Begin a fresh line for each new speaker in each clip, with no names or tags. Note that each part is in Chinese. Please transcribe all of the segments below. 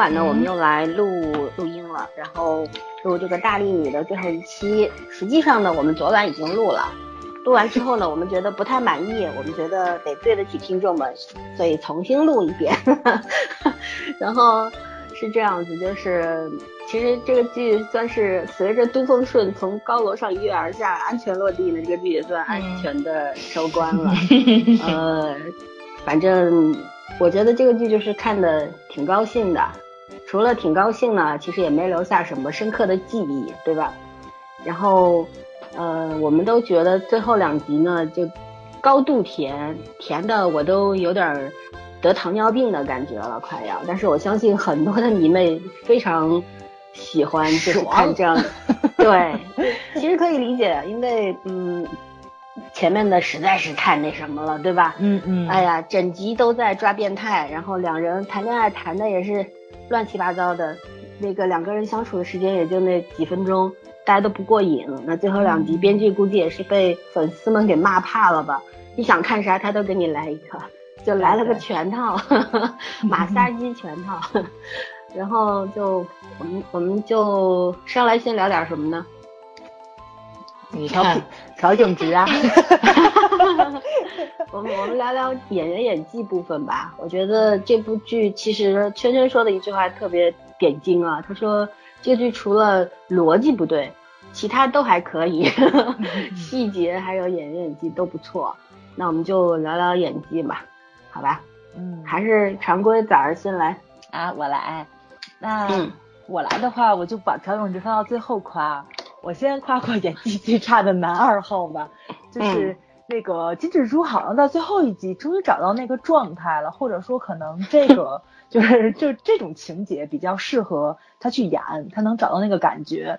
晚呢，我们又来录录音了，然后录这个大力女的最后一期。实际上呢，我们昨晚已经录了，录完之后呢，我们觉得不太满意，我们觉得得对得起听众们，所以重新录一遍。然后是这样子，就是其实这个剧算是随着都奉顺从高楼上一跃而下，安全落地的这个剧也算安全的收官了。呃，反正。我觉得这个剧就是看的挺高兴的，除了挺高兴呢，其实也没留下什么深刻的记忆，对吧？然后，呃，我们都觉得最后两集呢，就高度甜，甜的我都有点得糖尿病的感觉了，快要。但是我相信很多的迷妹非常喜欢，就是看这样，对，其实可以理解，因为嗯。前面的实在是太那什么了，对吧？
嗯嗯。
哎呀，整集都在抓变态，然后两人谈恋爱谈的也是乱七八糟的，那个两个人相处的时间也就那几分钟，大家都不过瘾。那最后两集，编剧估计也是被粉丝们给骂怕了吧？你想看啥，他都给你来一个，就来了个全套，马杀鸡全套。然后就我们我们就上来先聊点什么呢？
你看，调整值啊！
我们我们聊聊演员演技部分吧。我觉得这部剧其实圈圈说的一句话特别点睛啊，他说这剧除了逻辑不对，其他都还可以，细节还有演员演技都不错。那我们就聊聊演技吧，好吧？
嗯，
还是常规，早儿先来
啊，我来。那我来的话，我就把调整值放到最后夸。我先夸夸演技最差的男二号吧，就是那个金志洙，好像到最后一集终于找到那个状态了，或者说可能这个 就是就这种情节比较适合他去演，他能找到那个感觉，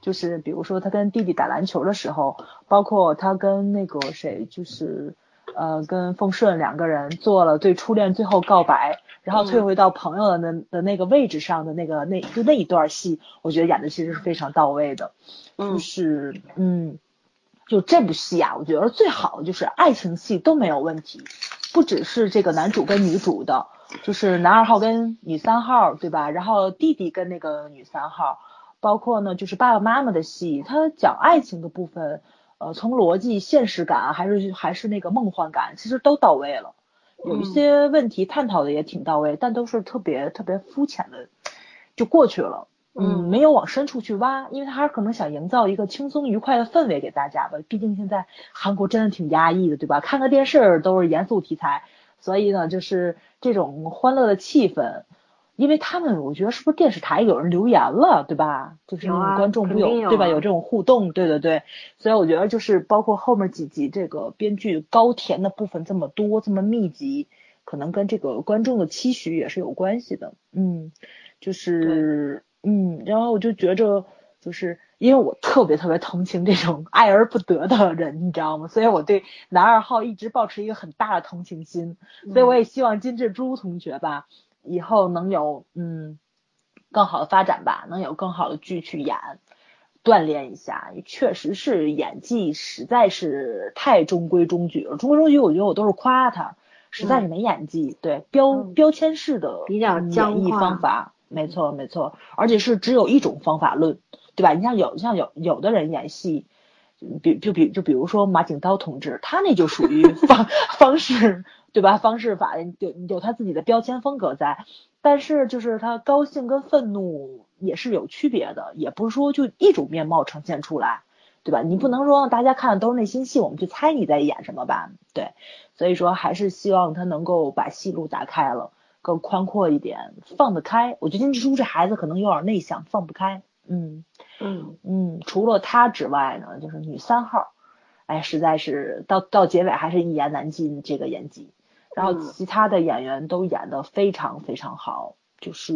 就是比如说他跟弟弟打篮球的时候，包括他跟那个谁，就是呃跟凤顺两个人做了对初恋最后告白。然后退回到朋友的那的那个位置上的那个那就那一段戏，我觉得演的其实是非常到位的，就是嗯，就这部戏啊，我觉得最好的就是爱情戏都没有问题，不只是这个男主跟女主的，就是男二号跟女三号，对吧？然后弟弟跟那个女三号，包括呢就是爸爸妈妈的戏，他讲爱情的部分，呃，从逻辑、现实感还是还是那个梦幻感，其实都到位了。有一些问题探讨的也挺到位，但都是特别特别肤浅的，就过去了。嗯，没有往深处去挖，因为他还是可能想营造一个轻松愉快的氛围给大家吧。毕竟现在韩国真的挺压抑的，对吧？看个电视都是严肃题材，所以呢，就是这种欢乐的气氛。因为他们，我觉得是不是电视台有人留言了，对吧？就是那种观众不
有
对吧？有这种互动，对对对。所以我觉得就是包括后面几集这个编剧高甜的部分这么多这么密集，可能跟这个观众的期许也是有关系的。嗯，就是嗯，然后我就觉着就是因为我特别特别同情这种爱而不得的人，你知道吗？所以我对男二号一直保持一个很大的同情心。所以我也希望金志洙同学吧。以后能有嗯更好的发展吧，能有更好的剧去演，锻炼一下。确实是演技实在是太中规中矩了，中规中矩，我觉得我都是夸他，实在是没演技。对标标签式的
比较
演绎方法，没错没错，而且是只有一种方法论，对吧？你像有像有有的人演戏。比就比就比如说马景涛同志，他那就属于方 方式对吧？方式法有有他自己的标签风格在，但是就是他高兴跟愤怒也是有区别的，也不是说就一种面貌呈现出来，对吧？你不能说让大家看的都是内心戏，我们去猜你在演什么吧？对，所以说还是希望他能够把戏路打开了，更宽阔一点，放得开。我觉得金志洙这孩子可能有点内向，放不开。嗯嗯嗯，除了他之外呢，就是女三号，哎，实在是到到结尾还是一言难尽这个演技。然后其他的演员都演得非常非常好，就是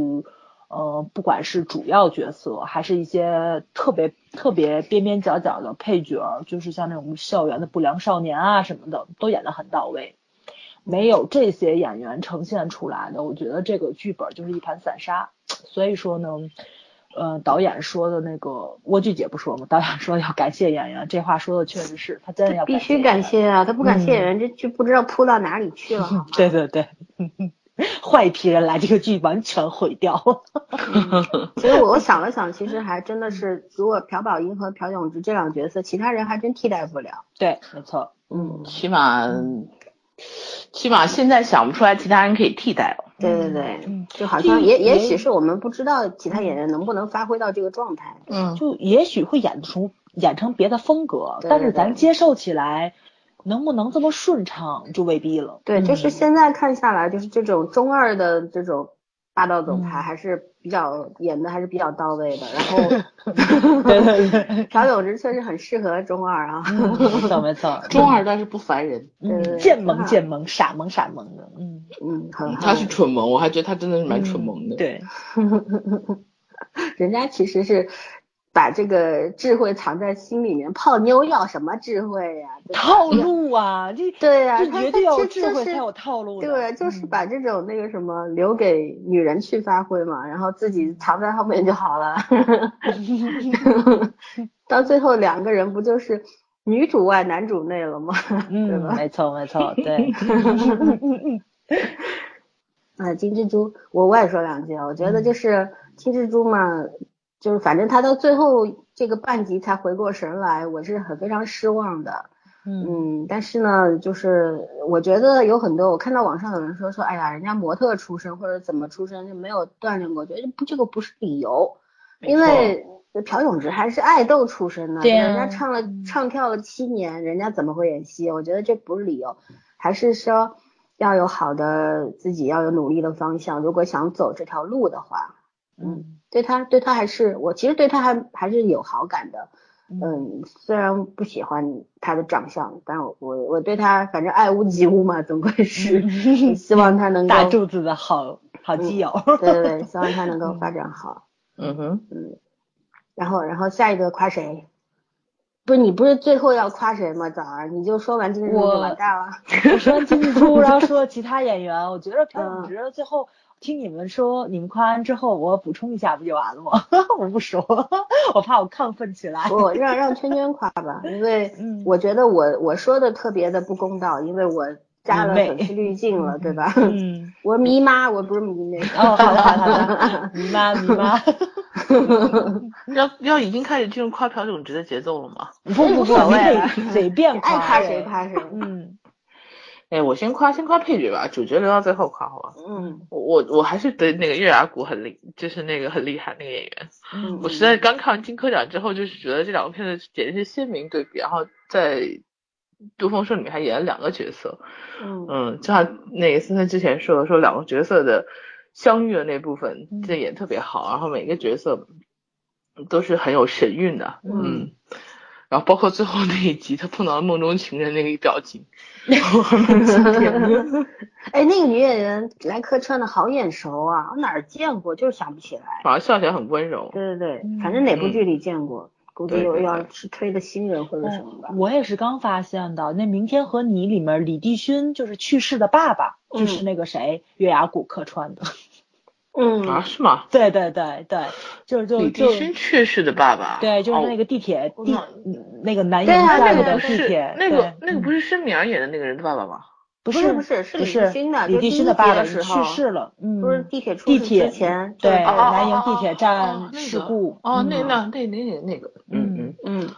呃，不管是主要角色，还是一些特别特别边边角角的配角，就是像那种校园的不良少年啊什么的，都演得很到位。没有这些演员呈现出来的，我觉得这个剧本就是一盘散沙。所以说呢。呃，导演说的那个蜗苣姐不说吗？导演说要感谢演员，这话说的确实是他真的要
必须感谢啊！他不感谢演员，这剧不知道扑到哪里去了。
对对对，坏一批人来，这个剧完全毁掉。
所以我我想了想，其实还真的是，如果朴宝英和朴炯植这两个角色，其他人还真替代不了。
对，没错。
嗯，
起码起码现在想不出来其他人可以替代了。
对对对，就好像也也许是我们不知道其他演员能不能发挥到这个状态。
嗯，
就也许会演出演成别的风格，但是咱接受起来能不能这么顺畅就未必了。
对，就是现在看下来，就是这种中二的这种霸道总裁还是比较演的还是比较到位的。然后，
对对对，
朴有植确实很适合中二啊。
没错没错，
中二但是不烦人，
嗯，贱萌贱萌，傻萌傻萌的，
嗯嗯，很
他是蠢萌，我还觉得他真的是蛮蠢萌的。
对，
人家其实是。把这个智慧藏在心里面，泡妞要什么智慧呀？
套路啊，这
对呀，
这绝对要智慧才有套路。
对，就是把这种那个什么留给女人去发挥嘛，然后自己藏在后面就好了。到最后两个人不就是女主外男主内了吗？对吧？
没错没错，对。
啊，金蜘蛛，我我也说两句啊，我觉得就是金蜘蛛嘛。就是反正他到最后这个半集才回过神来，我是很非常失望的。嗯，但是呢，就是我觉得有很多，我看到网上有人说说，哎呀，人家模特出身或者怎么出身就没有锻炼过，觉得不这个不是理由，因为朴炯植还是爱豆出身的，人家唱了唱跳了七年，人家怎么会演戏？我觉得这不是理由，还是说要有好的自己要有努力的方向，如果想走这条路的话，嗯。对他，对他还是我其实对他还还是有好感的，嗯，虽然不喜欢他的长相，但我我我对他反正爱屋及乌嘛，总归是 希望他能够
大柱子的好好基友，
对对对，希望他能够发展好，
嗯哼，
嗯，然后然后下一个夸谁？不是你不是最后要夸谁吗？早儿你就说完金志洙就完蛋了，
我说完金志洙，然后说其他演员，我觉得朴炯植最后。听你们说，你们夸完之后，我补充一下不就完了吗？我不说，我怕我亢奋起来。
我让让圈圈夸吧，因为我觉得我我说的特别的不公道，因为我加了粉丝滤镜了，对吧？
嗯。
我迷妈，我不是迷那
个。哦，好的好的。迷妈迷妈。
要要已经开始进入夸朴炯植的节奏了吗？
不不不，随随便
爱夸谁夸谁。
嗯。
哎，我先夸先夸配角吧，主角留到最后夸好吧。嗯，我我还是对那个月牙谷很厉，就是那个很厉害那个演员。嗯，我实在刚看完金科奖之后，就是觉得这两个片子简直是鲜明对比。然后在《杜峰说》里面还演了两个角色。嗯嗯，就像那个森森之前说的，说两个角色的相遇的那部分，这演特别好。然后每个角色都是很有神韵的。嗯。然后包括最后那一集，他碰到了梦中情人那个表情
哎，那个女演员来客串的好眼熟啊，我哪儿见过，就是想不起来。
反而笑起来很温柔。
对对对，反正哪部剧里见过，估计又要是推的新人或者什么吧。
我也是刚发现的，那《明天和你》里面李帝勋就是去世的爸爸，就是那个谁月牙谷客串的。
嗯
啊，是吗？
对对对对，就是就
李帝勋去世的爸爸。
对，就是那个地铁地那个南营站的地铁，
那个那个不是申明演的那个人的爸爸吗？
不是
不是是
李
帝勋的，
李帝勋的爸爸
去
世了，嗯，
不是地铁
出事
之前，
对南营地铁站事故。
哦，那那那那那个，嗯
嗯嗯，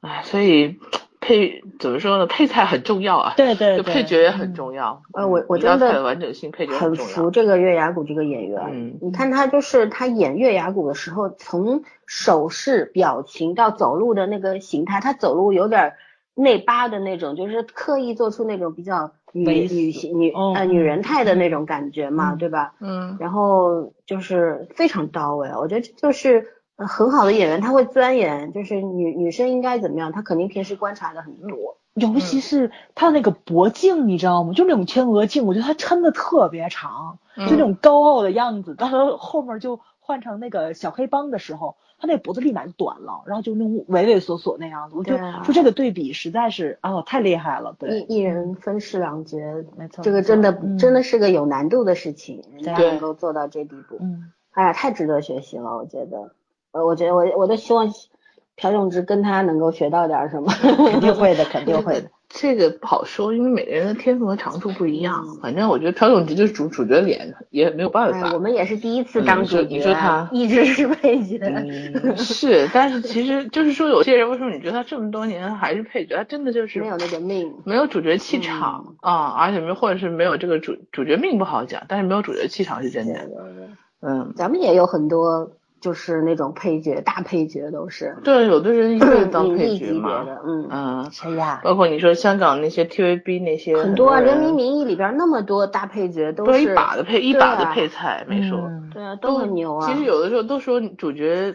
哎，所以。配怎么说呢？配菜很重要啊，
对 对，
就配角也很重要。
呃，我我真的
完整性配角
很服这个月牙谷这个演员。嗯，你看他就是他演月牙谷的时候，从手势、表情到走路的那个形态，他走路有点内八的那种，就是刻意做出那种比较女女性女呃女人态的那种感觉嘛，对吧？
嗯。
然后就是非常到位，我觉得就是。很好的演员，他会钻研，就是女女生应该怎么样，他肯定平时观察的很多。
尤其是他那个脖颈，你知道吗？就那种天鹅颈，我觉得他抻的特别长，就那种高傲的样子。到他后面就换成那个小黑帮的时候，他那脖子立马就短了，然后就那种畏畏缩缩那样子。我觉得就这个对比实在是啊，太厉害了。对，
一一人分饰两角，
没错，
这个真的真的是个有难度的事情，人家能够做到这地步，
嗯，
哎呀，太值得学习了，我觉得。呃，我觉得我我都希望朴永植跟他能够学到点什么，
肯定会的，肯定会的。
这个不好说，因为每个人的天赋和长处不一样。反正我觉得朴永植就是主主角脸，也没有办法。
我们也是第一次当主角，
你说他
一直是配角。
是，但是其实就是说，有些人为什么你觉得他这么多年还是配角？他真的就是
没有那个命，
没有主角气场啊，而且没或者是没有这个主主角命不好讲，但是没有主角气场是真的。嗯，
咱们也有很多。就是那种配角，大配角都是。
对，有的人一辈子当配角嘛。
嗯
嗯，
谁呀？
包括你说香港那些 TVB 那些。
很多啊，《人民名义》里边那么多大配角都
是。一把的配一把的配菜，没说。
对啊，都很牛啊。
其实有的时候都说主角。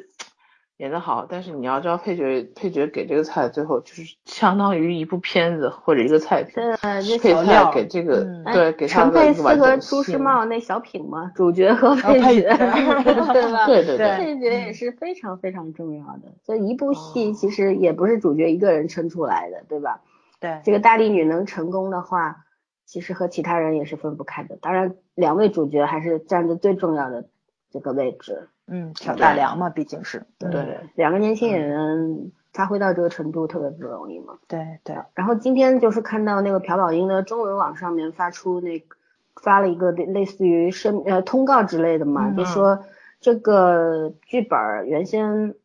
演的好，但是你要知道配角配角给这个菜，最后就是相当于一部片子或者一个菜品。
对，
配菜给这个对给
陈佩斯和朱时茂那小品嘛，主角 和配角，对吧？
对对对，
配角也是非常非常重要的。所以一部戏其实也不是主角一个人撑出来的，对吧？
对，
这个大力女能成功的话，其实和其他人也是分不开的。当然，两位主角还是占着最重要的这个位置。
嗯，挑大梁嘛，毕竟是
对对两个年轻演员发挥到这个程度特别不容易嘛。
对对。
然后今天就是看到那个朴宝英的中文网上面发出那发了一个类似于声呃通告之类的嘛，就说这个剧本原先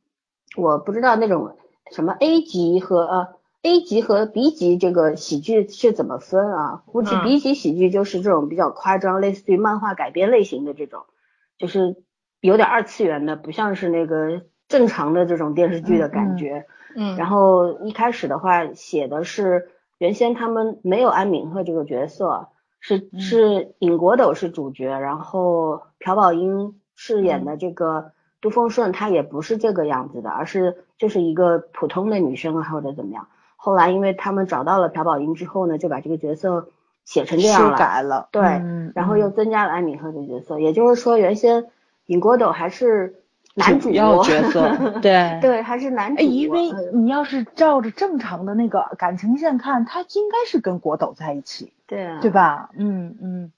我不知道那种什么 A 级和呃 A 级和 B 级这个喜剧是怎么分啊？估计 B 级喜剧就是这种比较夸张，类似于漫画改编类型的这种，就是。有点二次元的，不像是那个正常的这种电视剧的感觉。
嗯，
然后一开始的话写的是原先他们没有安敏赫这个角色，是是尹国斗是主角，然后朴宝英饰演的这个杜丰顺她也不是这个样子的，而是就是一个普通的女生啊或者怎么样。后来因为他们找到了朴宝英之后呢，就把这个角色写成这样了，
修改了，
对，然后又增加了安敏赫的角色，也就是说原先。尹国斗还是男主要
角色，对
对，还是男主。
因为你要是照着正常的那个感情线看，他应该是跟国斗在一起，
对啊，
对吧？嗯嗯，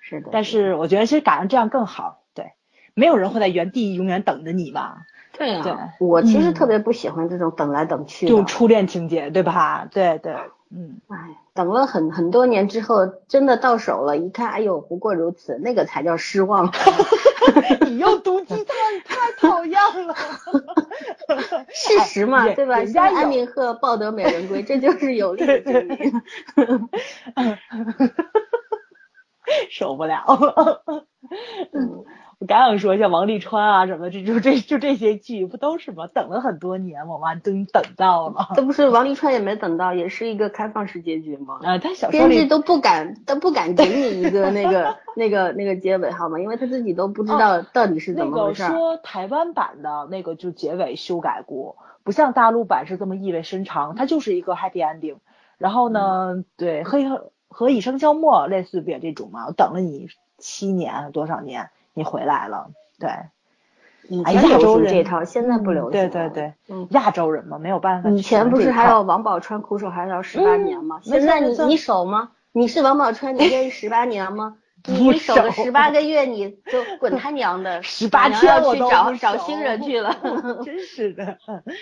是的。
但是我觉得其实赶上这样更好，对，没有人会在原地永远等着你吧？
对
啊，对，
我其实特别不喜欢这种等来等去
的，就初恋情节，对吧？对对。嗯，
哎，等了很很多年之后，真的到手了，一看，哎呦，不过如此，那个才叫失望。
你又毒鸡汤，太讨厌了。
事实嘛，对吧？像安明鹤抱得美人归，这就是有力的证明。
受不了。嗯。我刚想说像王沥川啊什么的，这就这就这些剧不都是吗？等了很多年，我妈终于等到了。
这不是王沥川也没等到，也是一个开放式结局吗？
啊，他小
编剧都不敢都不敢给你一个那个 那个那个结尾好吗？因为他自己都不知道到底是怎么回事。
那个说台湾版的那个就结尾修改过，不像大陆版是这么意味深长，它就是一个 happy ending。然后呢，对，和和以笙箫默类似别这种嘛，我等了你七年多少年。你回来了，对，
以前流行这套，现在不流
行。对对对，嗯，亚洲人嘛，没有办法。
以前不是还有王宝钏苦守寒窑十八年吗？现在你你守吗？你是王宝钏，你愿意十八年吗？你守个十八个月，你就滚他娘的！
十八天
我去找找新人去了，
真是的。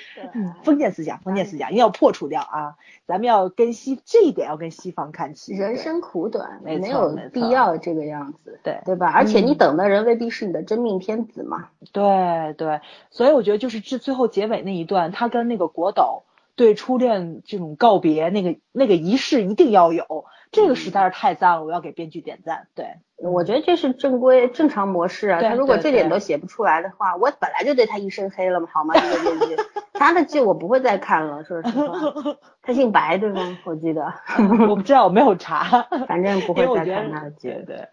封建思想，封建思想，一定要破除掉啊！咱们要跟西这一点要跟西方看齐。
人生苦短，没有必要这个样子，
对
对吧？而且你等的人未必是你的真命天子嘛。
对对，所以我觉得就是至最后结尾那一段，他跟那个国斗对初恋这种告别，那个那个仪式一定要有。这个实在是太赞了，我要给编剧点赞。对，
我觉得这是正规正常模式啊。他如果这点都写不出来的话，我本来就对他一身黑了嘛，好吗？这个编剧，他的剧我不会再看了，说实话。他姓白对吗？我记得。
我不知道，我没有查。
反正不会再看他的剧。
对。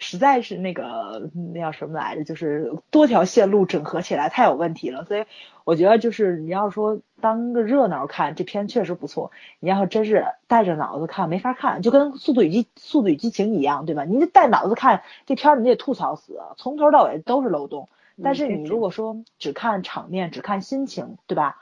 实在是那个那叫什么来着，就是多条线路整合起来太有问题了，所以我觉得就是你要说当个热闹看，这片确实不错。你要真是带着脑子看，没法看，就跟《速度与激速度与激情》一样，对吧？你带脑子看这片，你得吐槽死，从头到尾都是漏洞。但是你如果说只看场面，只看心情，对吧？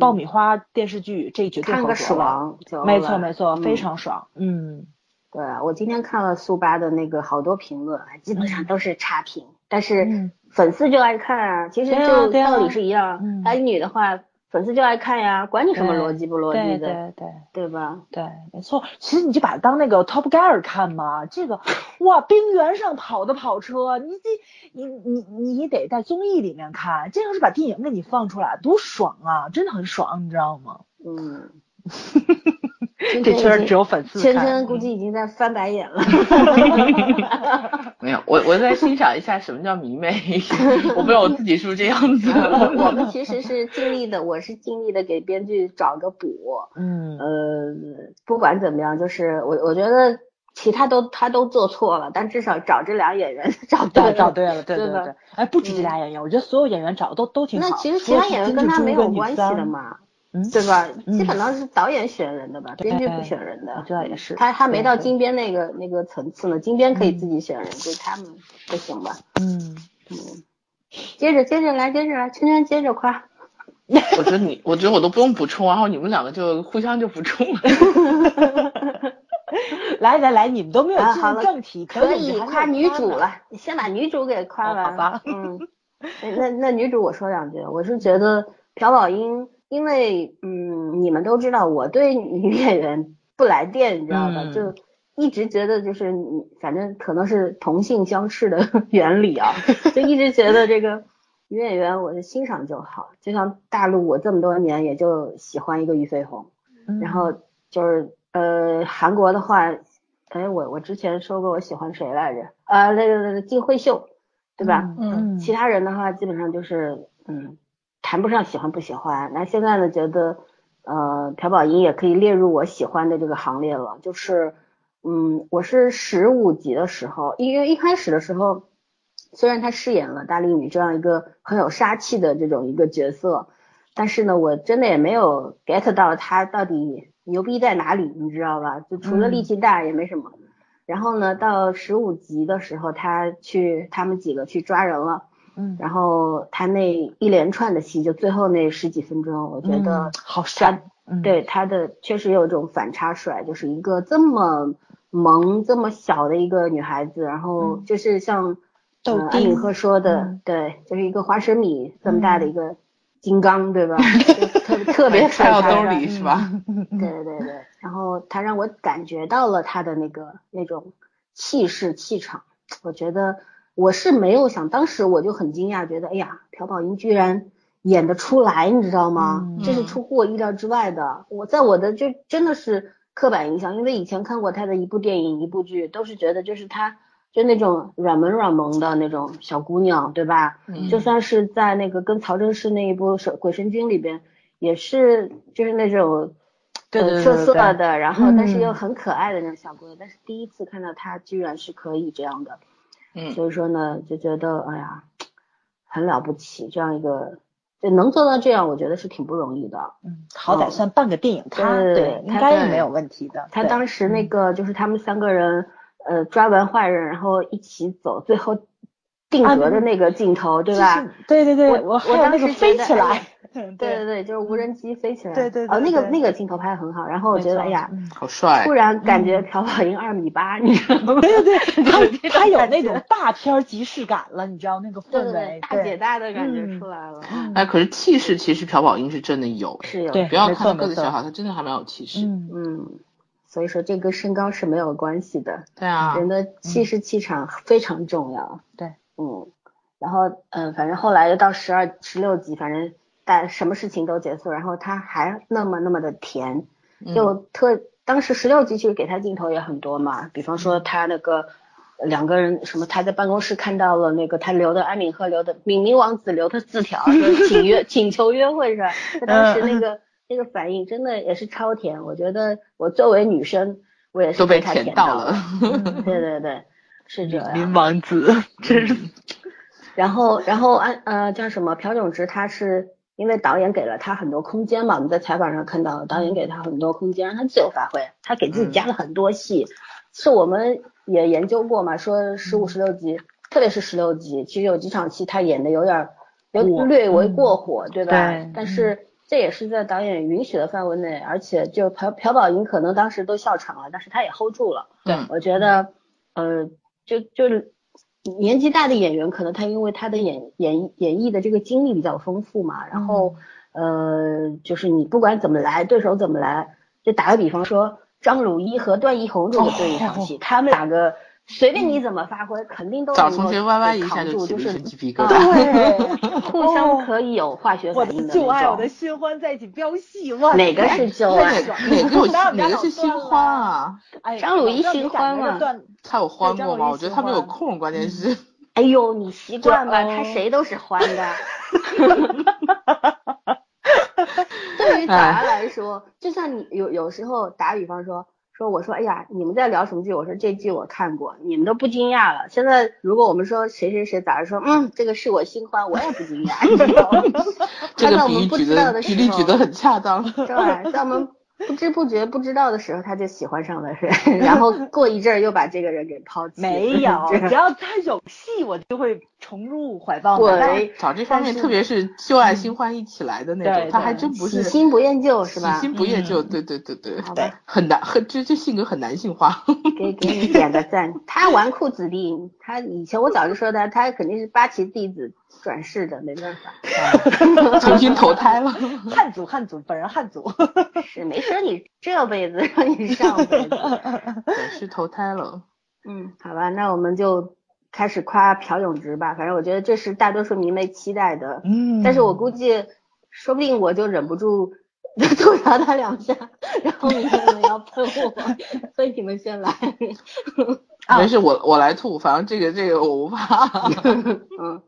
爆米花电视剧这绝对
看个爽，
没错没错，非常爽，嗯。
对啊，我今天看了速八的那个好多评论，基本上都是差评，但是粉丝就爱看啊。其实就道理是一样，男女的话，粉丝就爱看呀，管你什么逻辑不逻辑
的，对对
对吧？
对，没错。其实你就把它当那个 Top Gear 看嘛，这个哇，冰原上跑的跑车，你这你你你得在综艺里面看，这要是把电影给你放出来，多爽啊！真的很爽，你知道吗？
嗯。
这确实只有粉丝
芊芊估计已经在翻白眼了。
没有，我我在欣赏一下什么叫迷妹。我不知道我自己是不是这样子。
我们其实是尽力的，我是尽力的给编剧找个补。
嗯。
呃，不管怎么样，就是我我觉得其他都他都做错了，但至少找这俩演员 找对了，
找对了，对对对。哎，不止这俩演员，我觉得所有演员找的都都挺好。
那其实其他演员跟他没有关系的嘛。
嗯，
对吧？基本上是导演选人的吧，编剧不选人的。
这倒也是。
他他没到金编那个那个层次呢，金编可以自己选人，就他们不行吧？
嗯
嗯。接着接着来，接着来，圈圈接着夸。
我觉得你，我觉得我都不用补充，然后你们两个就互相就补充了。
来来来，你们都没有进入正题，
可以夸女主了。你先把女主给夸完。
好吧。
嗯。那那女主我说两句，我是觉得朴宝英。因为嗯，你们都知道我对女演员不来电，你知道吧？就一直觉得就是你，反正可能是同性相斥的 原理啊，就一直觉得这个 女演员我是欣赏就好。就像大陆，我这么多年也就喜欢一个俞飞鸿，然后就是呃韩国的话，哎我我之前说过我喜欢谁来着？啊那个那个金惠秀，对吧？
嗯，
其他人的话基本上就是嗯。谈不上喜欢不喜欢，那现在呢？觉得呃，朴宝英也可以列入我喜欢的这个行列了。就是，嗯，我是十五集的时候，因为一开始的时候，虽然她饰演了大力女这样一个很有杀气的这种一个角色，但是呢，我真的也没有 get 到她到底牛逼在哪里，你知道吧？就除了力气大也没什么。然后呢，到十五集的时候，他去他们几个去抓人了。
嗯，
然后他那一连串的戏，就最后那十几分钟，我觉得
好帅。
对他的确实有一种反差帅，就是一个这么萌、这么小的一个女孩子，然后就是像安敏赫说的，对，就是一个花生米这么大的一个金刚，对吧？特特别帅，
到兜里是吧？
对对对对，然后他让我感觉到了他的那个那种气势气场，我觉得。我是没有想，当时我就很惊讶，觉得哎呀，朴宝英居然演得出来，你知道吗？这是出乎我意料之外的。我在我的就真的是刻板印象，因为以前看过她的一部电影、一部剧，都是觉得就是她就那种软萌软萌的那种小姑娘，对吧？就算是在那个跟曹正奭那一部《神鬼神经》里边，也是就是那种对涩涩的，然后但是又很可爱的那种小姑娘。但是第一次看到她，居然是可以这样的。
嗯，
所以说呢，就觉得哎呀，很了不起，这样一个就能做到这样，我觉得是挺不容易的。
嗯，好歹算半个电影他，对，应该是没有问题的。
他当时那个就是他们三个人，呃，抓完坏人，然后一起走，最后定格的那个镜头，对吧？
对 对对，
我
我当时飞起来。
对对对，就是无人机飞起来，
对对哦，
那个那个镜头拍的很好，然后我觉得哎呀，
好帅，
突然感觉朴宝英二米八，你知道吗？
对对对，他他有那种大片即视感了，你知道那个氛围，
大姐大的感觉出来了。
哎，可是气势其实朴宝英是真的有，
是有，
不要看个子小小，他真的还蛮有气势。
嗯，所以说这跟身高是没有关系的。
对啊，
人的气势气场非常重要。
对，
嗯，然后嗯，反正后来又到十二十六集，反正。但什么事情都结束，然后他还那么那么的甜，就特当时十六集其实给他镜头也很多嘛，比方说他那个两个人什么，他在办公室看到了那个他留的安敏赫留的敏敏王子留的字条，就是请约 请求约会是吧？他当时那个那个反应真的也是超甜，我觉得我作为女生我也是
被
他甜
到了，
对对对，是这样。
林王子真是，
然后然后安呃叫什么朴炯植他是。因为导演给了他很多空间嘛，我们在采访上看到导演给他很多空间，让他自由发挥。他给自己加了很多戏，是我们也研究过嘛，说十五、十六集，特别是十六集，其实有几场戏他演的有点有略为过火，对吧？对但是这也是在导演允许的范围内，而且就朴朴宝英可能当时都笑场了，但是他也 hold 住了。
对，
我觉得，呃，就就是。年纪大的演员，可能他因为他的演演演绎的这个经历比较丰富嘛，然后呃，就是你不管怎么来，对手怎么来，就打个比方说张鲁一和段奕宏这个对一场戏，他们两个。随便你怎么发挥，肯定都
找同学歪歪一下
就
就是鸡皮疙
瘩。对，互相可以有化学反应
的。旧爱，我的新欢在一起飙戏哇！
哪个是旧爱？
哪个哪个是新欢啊？
张鲁一新欢吗？
他有欢过吗？我觉得他没有空，关键是。
哎呦，你习惯吧，他谁都是欢的。对于咱来说，就像你有有时候打比方说。说我说哎呀，你们在聊什么剧？我说这剧我看过，你们都不惊讶了。现在如果我们说谁谁谁咋着说，嗯，这个是我新欢，我也不惊讶。
这个比喻举的比例举的很恰当。
对，在我们。不知不觉不知道的时候，他就喜欢上了人，然后 过一阵儿又把这个人给抛弃。
没有，只要他有戏，我就会重入怀抱。
对，
找这方面，特别是旧爱新欢一起来的那种，他还真不是
喜新不厌旧，是吧？
喜新不厌旧，对对对对。好的。很难，很这这性格很男性化。
给给你点个赞。他纨绔子弟，他以前我早就说他，他肯定是八旗弟子。转世的没办
法，重新投胎了。
汉族，汉族，本人汉族。
是没说你这辈子让你上辈子
转世投胎了。
嗯，好吧，那我们就开始夸朴永植吧。反正我觉得这是大多数迷妹期待的。嗯。但是我估计，说不定我就忍不住 吐槽他两下，然后你们要喷我，所以你们先来。
没事，我我来吐，反正这个这个我不怕。
嗯。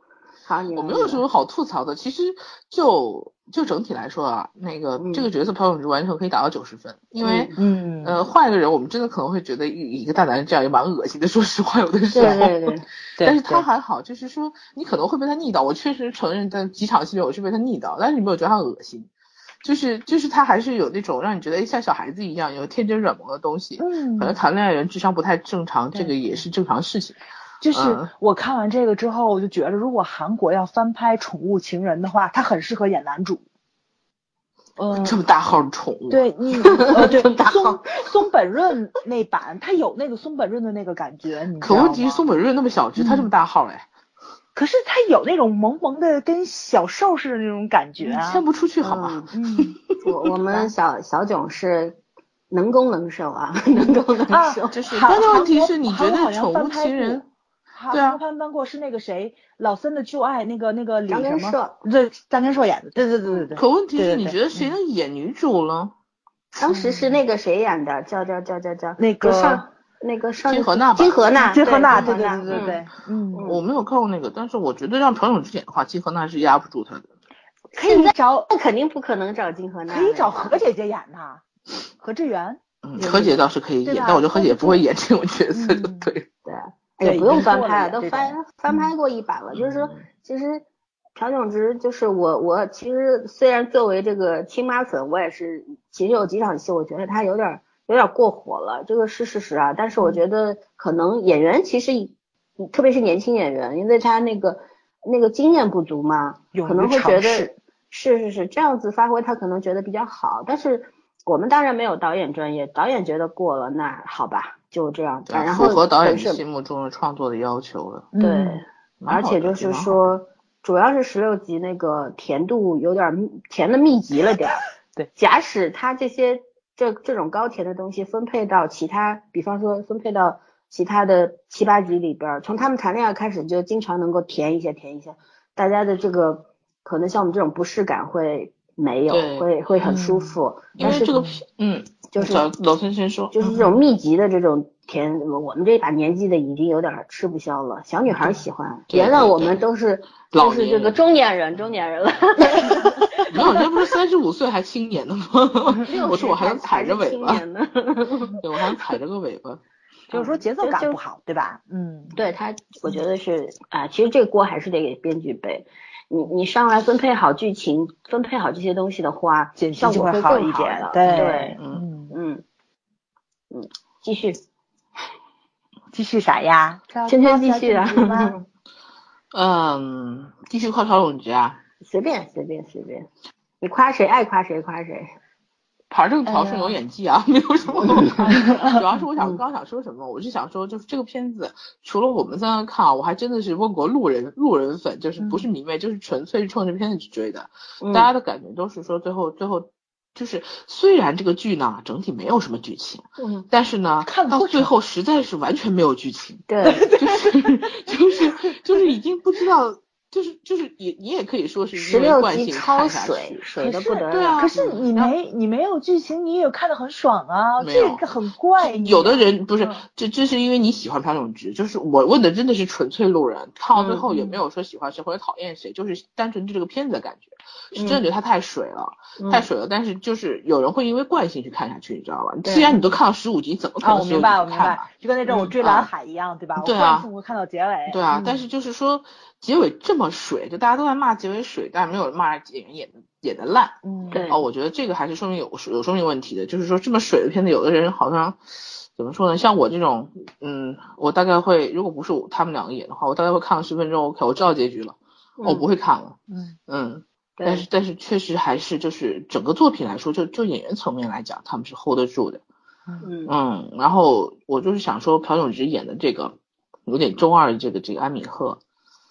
好，
我没有什么好吐槽的。其实就就整体来说啊，那个这个角色朴永植完全可以打到九十分，因为嗯呃换一个人，我们真的可能会觉得一一个大男人这样也蛮恶心的。说实话，有的时候，
对对对。
但是他还好，就是说你可能会被他腻到。我确实承认，在几场戏里我是被他腻到，但是你没有觉得他恶心，就是就是他还是有那种让你觉得像小孩子一样有天真软萌的东西。嗯，可能谈恋爱人智商不太正常，这个也是正常事情。
就是我看完这个之后，我就觉得，如果韩国要翻拍《宠物情人》的话，他很适合演男主。嗯，
这么大号的宠物。
对，你 呃，对，松松本润那版，他有那个松本润的那个感觉。你
可问题是松本润那么小只，他这么大号哎。
可是他有那种萌萌的，跟小兽似的那种感觉啊。
牵不出去好吗？
嗯，我我们小小囧是能攻能受啊，能攻能受。
就是，关键问题是你觉得《宠物情人》。
对啊，翻翻过是那个谁，老森的旧爱，那个那个李什
么？
对，张根硕演的。对对对对对。
可问题是，你觉得谁能演女主了？
当时是那个谁演的？叫叫叫叫叫
那个
上那个上
金荷娜吧？
金荷娜，
金荷娜，
对
对对对对。嗯，
我没有看过那个，但是我觉得让朴永之演的话，金荷娜是压不住他的。
可以找，那肯定不可能找金荷娜。
可以找何姐姐演呐，何志远。
嗯，何姐倒是可以演，但我觉得何姐不会演这种角色，就对。
对。也不用翻拍了，都翻翻拍过一版了。就是说，其实朴炯植就是我，我其实虽然作为这个亲妈粉，我也是其实有几场戏，我觉得他有点有点过火了，这个是事实啊。但是我觉得可能演员其实，特别是年轻演员，因为他那个那个经验不足嘛，可能会觉得是是是这样子发挥，他可能觉得比较好。但是我们当然没有导演专业，导演觉得过了，那好吧。就这样，然后
符合导演心目中的创作的要求了。
对，而且就是说，主要是十六集那个甜度有点甜的密集了点儿。
对，
假使他这些这这种高甜的东西分配到其他，比方说分配到其他的七八集里边，从他们谈恋爱开始就经常能够甜一些，甜一些，大家的这个可能像我们这种不适感会没有，会会很舒服。但是
这个嗯。
就是
老孙先说，
就是这种密集的这种甜，我们这把年纪的已经有点吃不消了。小女孩喜欢，别让我们都是都是这个中年人，中年人了。
没有，这不是三十五岁还青年的吗？我说我还能踩着尾巴，对，我还能踩着个尾巴。
就是说节奏感不好，对吧？嗯，
对他，我觉得是啊，其实这个锅还是得给编剧背。你你上来分配好剧情，分配好这些东西的话，效果会
好
一
点。
对，嗯嗯嗯，继续，
继续啥呀？
圈圈继续啊。
嗯，继续夸曹永局啊。
随便随便随便，你夸谁爱夸谁夸谁。
反正朴顺有演技啊，没有什么。主要是我想刚想说什么，我是想说，就是这个片子除了我们在那看，我还真的是问过路人路人粉，就是不是迷妹，就是纯粹是冲着片子去追的。大家的感觉都是说，最后最后就是虽然这个剧呢整体没有什么剧情，嗯，但是呢看到最后实在是完全没有剧情，
对，
就是 就是就是已经不知道。就是就是也你也可以说是
十六集超水水的不得
了，可是你没你没有剧情，你也看得很爽啊，这个很怪。
有的人不是，这这是因为你喜欢朴永植，就是我问的真的是纯粹路人，看到最后也没有说喜欢谁或者讨厌谁，就是单纯对这个片子的感觉，是真的觉得它太水了，太水了。但是就是有人会因为惯性去看下去，你知道吧？既然你都看到十五集，怎么可能
我明白我明白，就跟那种我追蓝海一样，对吧？
对啊，
我看到结尾。
对啊，但是就是说。结尾这么水，就大家都在骂结尾水，但是没有骂演员演的演的烂。
嗯，对。
哦，我觉得这个还是说明有有说明问题的，就是说这么水的片子，有的人好像怎么说呢？像我这种，嗯，我大概会，如果不是他们两个演的话，我大概会看了十分钟，OK，我知道结局了，我不会看了。嗯嗯。但是但是确实还是就是整个作品来说，就就演员层面来讲，他们是 hold 得住的。嗯嗯。然后我就是想说，朴炯植演的这个有点中二的这个这个安敏赫。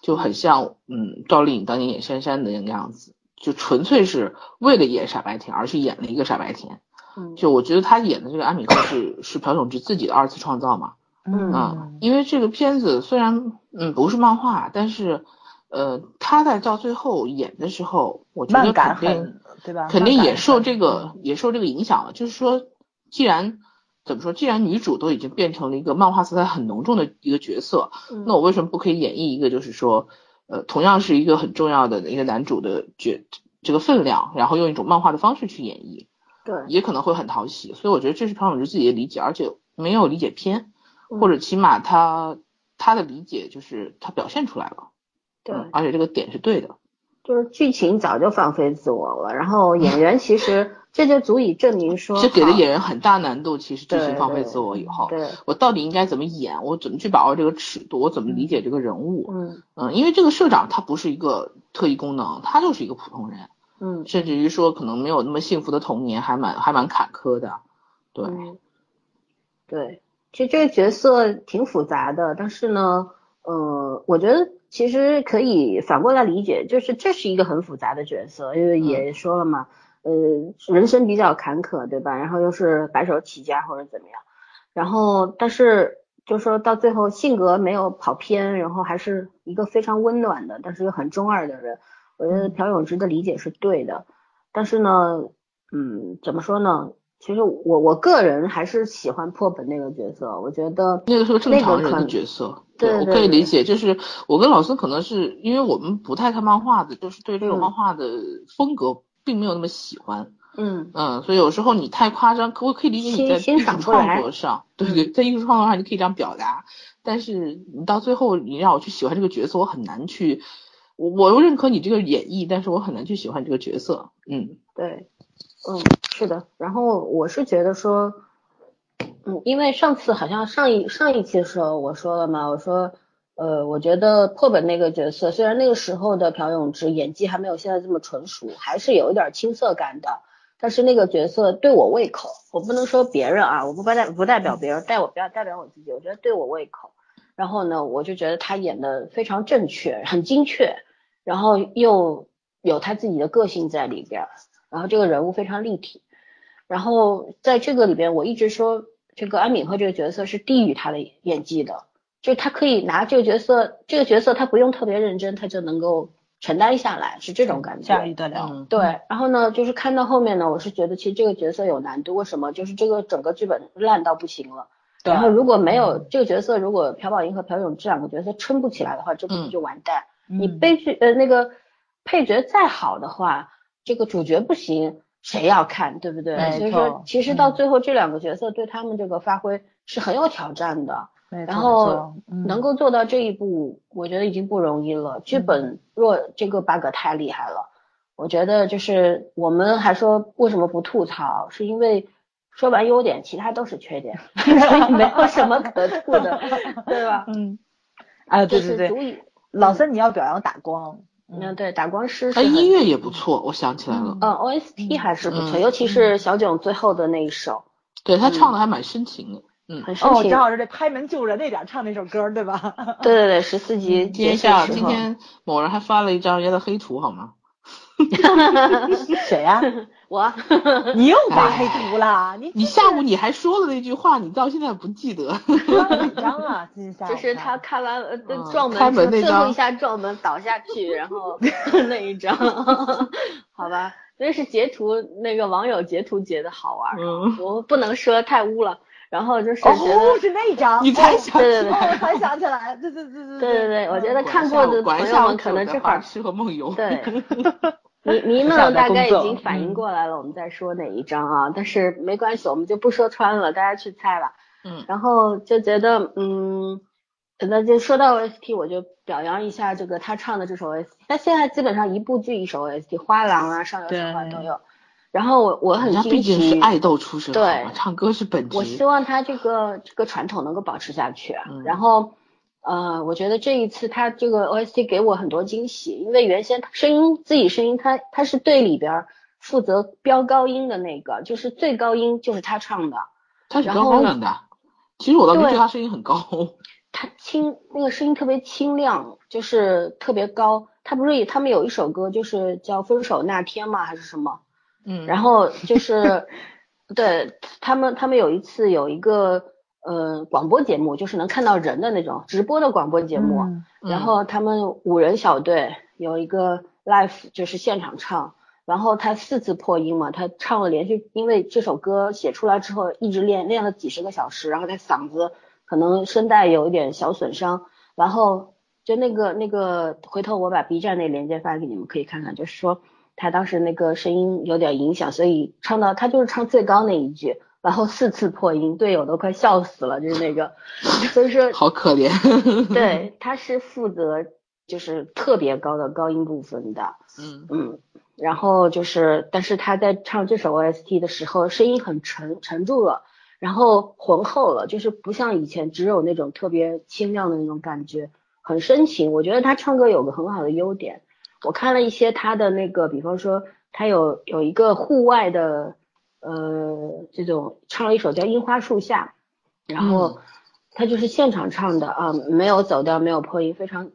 就很像，嗯，赵丽颖当年演珊珊的那个样子，就纯粹是为了演傻白甜而去演了一个傻白甜。嗯，就我觉得她演的这个安米克是是朴永植自己的二次创造嘛。嗯，因为这个片子虽然嗯不是漫画，但是呃他在到最后演的时候，我觉得肯定
对吧？
肯定也受这个也受这个影响了。就是说，既然怎么说？既然女主都已经变成了一个漫画色彩很浓重的一个角色，那我为什么不可以演绎一个，就是说，呃，同样是一个很重要的一个男主的角这个分量，然后用一种漫画的方式去演绎，
对，
也可能会很讨喜。所以我觉得这是朴永植自己的理解，而且没有理解偏，或者起码他他的理解就是他表现出来了，
对，
而且这个点是对的，
就是剧情早就放飞自我了，然后演员其实。这就足以证明说，
这给了演员很大难度。其实真心放飞自我以后，
对
我到底应该怎么演？我怎么去把握这个尺度？我怎么理解这个人物？
嗯
嗯，因为这个社长他不是一个特异功能，他就是一个普通人。
嗯，
甚至于说可能没有那么幸福的童年，还蛮还蛮坎坷的。对
对，其实这个角色挺复杂的，但是呢，呃，我觉得其实可以反过来理解，就是这是一个很复杂的角色，因为也说了嘛。呃，人生比较坎坷，对吧？然后又是白手起家或者怎么样，然后但是就说到最后性格没有跑偏，然后还是一个非常温暖的，但是又很中二的人。我觉得朴永植的理解是对的，但是呢，嗯，怎么说呢？其实我我个人还是喜欢破本那个角色，我觉得
那个是个正常人的角色，
对，
我可以理解。就是我跟老孙可能是因为我们不太看漫画的，就是对这种漫画的风格。并没有那么喜欢，
嗯。
嗯，所以有时候你太夸张，可我可以理解你在艺术创作上，对对，在艺术创作上你可以这样表达，但是你到最后你让我去喜欢这个角色，我很难去，我我又认可你这个演绎，但是我很难去喜欢这个角色，嗯，
对，嗯，是的，然后我是觉得说，嗯，因为上次好像上一上一期的时候我说了嘛，我说。呃，我觉得破本那个角色，虽然那个时候的朴永植演技还没有现在这么纯熟，还是有一点青涩感的，但是那个角色对我胃口，我不能说别人啊，我不代不代表别人，代我不要代表我自己，我觉得对我胃口。然后呢，我就觉得他演的非常正确，很精确，然后又有他自己的个性在里边，然后这个人物非常立体。然后在这个里边，我一直说这个安敏赫这个角色是低于他的演技的。就他可以拿这个角色，这个角色他不用特别认真，他就能够承担下来，是这种感觉。
驾驭得了。
对，然后呢，就是看到后面呢，我是觉得其实这个角色有难度。为什么？就是这个整个剧本烂到不行了。然后如果没有这个角色，如果朴宝英和朴勇这两个角色撑不起来的话，这部剧就完蛋。你悲剧呃那个配角再好的话，这个主角不行，谁要看？对不对？所以说，其实到最后这两个角色对他们这个发挥是很有挑战的。然后能够做到这一步，我觉得已经不容易了。剧本若这个 bug 太厉害了，我觉得就是我们还说为什么不吐槽，是因为说完优点，其他都是缺点，所以没有什么可吐的，对吧？
嗯，啊，对对对，老三你要表扬打光，
嗯，对，打光师。
他音乐也不错，我想起来了。
嗯，OST 还是不错，尤其是小囧最后的那一首。
对他唱的还蛮深情的。
嗯，很深情。
正好是这拍门救人那点唱那首歌，对吧？
对对对，十四集
天下。今天某人还发了一张人家的黑图，好吗？
谁呀？
我。
你又发黑图了？你
你下午你还说了那句话，你到现在不记得？
哪张啊？今天
就是他开完呃撞门，最后一下撞门倒下去，然后那一张，好吧？那是截图，那个网友截图截的好玩，我不能说太污了。然后就是哦，
是那张，
你才想
对对对，
我才想起来，对对对对对
对对，我觉得看过的朋友们可能这会儿
适合梦游。
对，迷迷梦大概已经反应过来了，我们再说哪一张啊？但是没关系，我们就不说穿了，大家去猜吧。
嗯，
然后就觉得嗯，那就说到 OST，我就表扬一下这个他唱的这首 OST。那现在基本上一部剧一首 OST，花郎啊、上游神话都有。然后我我很惊喜，
毕竟是爱豆出身，
对，
唱歌是本职。
我希望他这个这个传统能够保持下去。然后，呃，我觉得这一次他这个 OST 给我很多惊喜，因为原先声音自己声音，他他是队里边负责飙高音的那个，就是最高音就是他唱的。
他是飙高音的，其实我倒觉得他声音很高。
他清那个声音特别清亮，就是特别高。他不是他们有一首歌就是叫《分手那天》吗？还是什么？
嗯，
然后就是，对他们，他们有一次有一个呃广播节目，就是能看到人的那种直播的广播节目。然后他们五人小队有一个 live，就是现场唱。然后他四次破音嘛，他唱了连续，因为这首歌写出来之后一直练练了几十个小时，然后他嗓子可能声带有一点小损伤。然后就那个那个，回头我把 B 站那链接发给你们，可以看看，就是说。他当时那个声音有点影响，所以唱到他就是唱最高那一句，然后四次破音，队友都快笑死了，就是那个，所以说
好可怜。
对，他是负责就是特别高的高音部分的，
嗯
嗯，然后就是，但是他在唱这首 OST 的时候，声音很沉沉住了，然后浑厚了，就是不像以前只有那种特别清亮的那种感觉，很深情。我觉得他唱歌有个很好的优点。我看了一些他的那个，比方说他有有一个户外的，呃，这种唱了一首叫《樱花树下》，然后他就是现场唱的啊，没有走调，没有破音，非常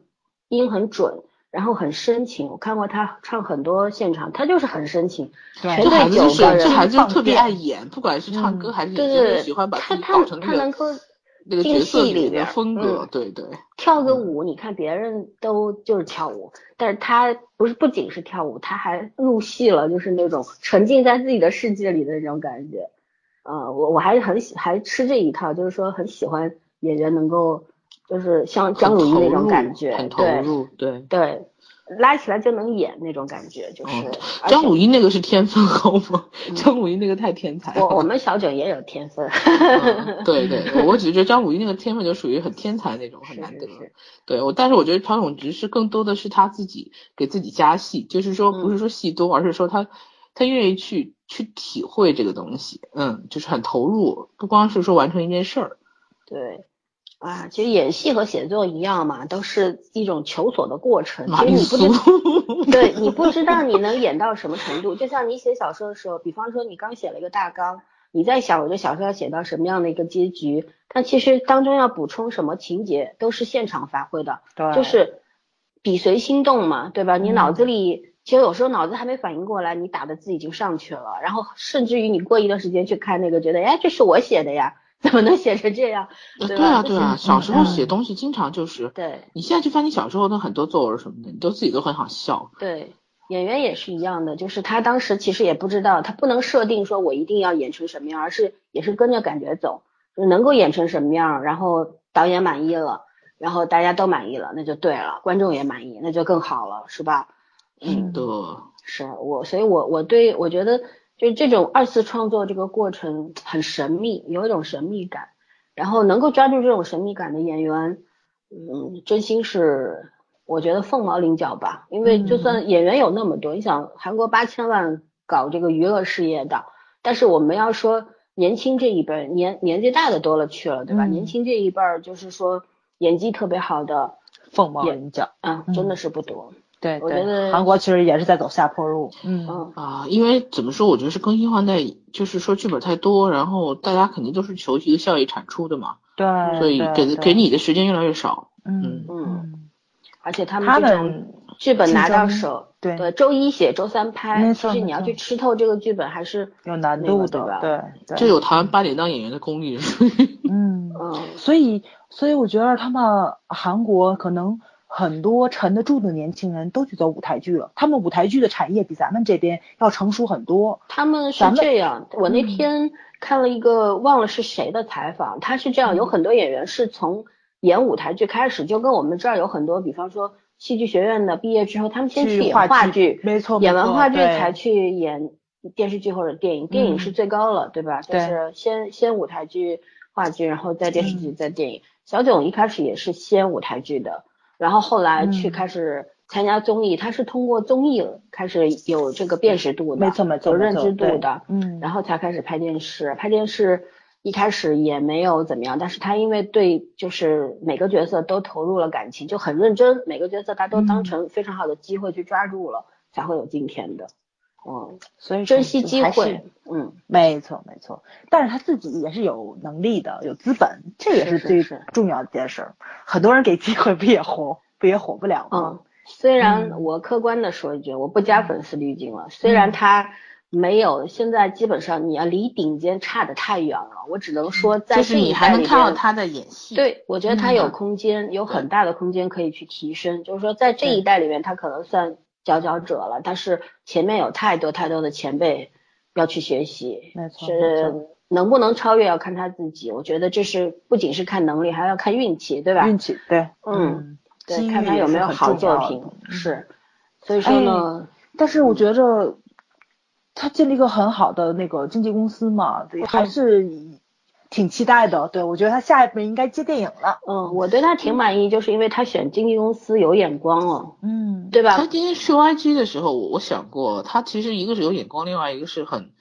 音很准，然后很深情。我看过他唱很多现场，他就是很深情。
对，
这孩子就是
这
孩子特别爱演，不管是唱歌还是演戏，喜欢把自己搞成那个。那个角色里的风格，对对，
跳个舞，你看别人都就是跳舞，但是他不是不仅是跳舞，他还入戏了，就是那种沉浸在自己的世界里的那种感觉。呃，我我还是很喜，还吃这一套，就是说很喜欢演员能够，就是像张鲁一那种感觉，
很投入，对
对。拉起来就能演那种感觉，就是
张鲁一那个是天分好吗？张鲁一那个太天才。
我我们小九也有天分。
对对，我只是觉得张鲁一那个天分就属于很天才那种，很难得。对，我但是我觉得朴永植是更多的是他自己给自己加戏，就是说不是说戏多，而是说他他愿意去去体会这个东西，嗯，就是很投入，不光是说完成一件事儿。
对。啊，其实演戏和写作一样嘛，都是一种求索的过程。其实你不知，对你不知道你能演到什么程度。就像你写小说的时候，比方说你刚写了一个大纲，你在想我这小说要写到什么样的一个结局，但其实当中要补充什么情节，都是现场发挥的，
对，
就是笔随心动嘛，对吧？你脑子里其实有时候脑子还没反应过来，你打的字已经上去了，然后甚至于你过一段时间去看那个，觉得哎，这是我写的呀。怎么能写成这样？对
啊，对啊，小时候写东西经常就是，
对，
你现在去翻你小时候的很多作文什么的，你都自己都很好笑。
对，演员也是一样的，就是他当时其实也不知道，他不能设定说我一定要演成什么样，而是也是跟着感觉走，能够演成什么样，然后导演满意了，然后大家都满意了，那就对了，观众也满意，那就更好了，是吧？
嗯，对，
是我，所以我我对我觉得。就这种二次创作这个过程很神秘，有一种神秘感，然后能够抓住这种神秘感的演员，嗯，真心是我觉得凤毛麟角吧。因为就算演员有那么多，你想韩国八千万搞这个娱乐事业的，但是我们要说年轻这一辈，年年纪大的多了去了，对吧？年轻这一辈儿就是说演技特别好的
凤毛麟角，
啊，真的是不多。
对，
我觉得
韩国其实也是在走下坡路。
嗯
啊，因为怎么说，我觉得是更新换代，就是说剧本太多，然后大家肯定都是求一个效益产出的嘛。
对，
所以给给你的时间越来越少。
嗯
嗯，而且他
们
这种剧本拿到手，
对
对，周一写周三拍，
其
实你要去吃透这个剧本还是
有难度
的，
对对。
这有台湾八点档演员的功力。
嗯嗯，所以所以我觉得他们韩国可能很多沉得住的年轻人都去走舞台剧了，他们舞台剧的产业比咱们这边要成熟很多。
他们是这样，我那天。看了一个忘了是谁的采访，他是这样，有很多演员是从演舞台剧开始，就跟我们这儿有很多，比方说戏剧学院的毕业之后，他们先去演话剧，
没错，
演完话剧才去演电视剧或者电影，电影是最高了，对吧？就是先先舞台剧、话剧，然后再电视剧、再电影。小囧一开始也是先舞台剧的，然后后来去开始。参加综艺，他是通过综艺开始有这个辨识度的，
没错没错，
有认知度的，
嗯，
然后才开始拍电视。拍电视一开始也没有怎么样，但是他因为对就是每个角色都投入了感情，就很认真，每个角色他都当成非常好的机会去抓住了，才会有今天的。嗯，
所以
珍惜机会，嗯，
没错没错。但是他自己也是有能力的，有资本，这也是最重要的一件事。很多人给机会不也活不也活不了吗？
虽然我客观的说一句，我不加粉丝滤镜了。虽然他没有现在基本上你要离顶尖差的太远了，我只能说在
这一代里看到他的演戏。
对，我觉得他有空间，有很大的空间可以去提升。就是说在这一代里面，他可能算佼佼者了，但是前面有太多太多的前辈要去学习。
没错，
是能不能超越要看他自己。我觉得这是不仅是看能力，还要看运气，对吧？
运气，对，
嗯。对，看他有没有好作品，是，所以说呢，
但是我觉着他建立一个很好的那个经纪公司嘛，对，还是挺期待的。对我觉得他下一步应该接电影了。
嗯，我对他挺满意，就是因为他选经纪公司有眼光哦。嗯，对吧？
他今天去 YG 的时候，我想过，他其实一个是有眼光，另外一个是很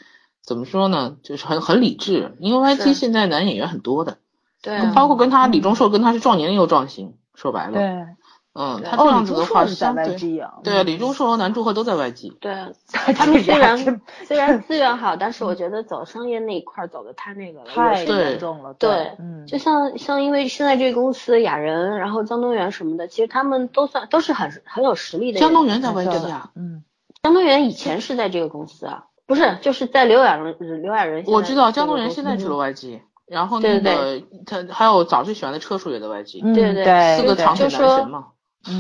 怎么说呢，就是很很理智。因为 YG 现在男演员很多的，
对，
包括跟他李钟硕跟他是撞年龄又撞型，说白了。
对。
嗯，他这样子的话是，
相对
对啊，李钟硕和南柱赫都在外籍。
对，他们虽然虽然资源好，但是我觉得走商业那一块走的太那个了，
太严重了。
对，
嗯，
就像像因为现在这个公司雅人，然后江东源什么的，其实他们都算都是很很有实力的。
江东源在外籍啊，
嗯，
江东源以前是在这个公司啊，不是，就是在刘雅仁刘雅仁。
我知道江东源现在去了外籍，然后那个他还有早最喜欢的车叔也在外籍，
对对，
四个长腿男神嘛。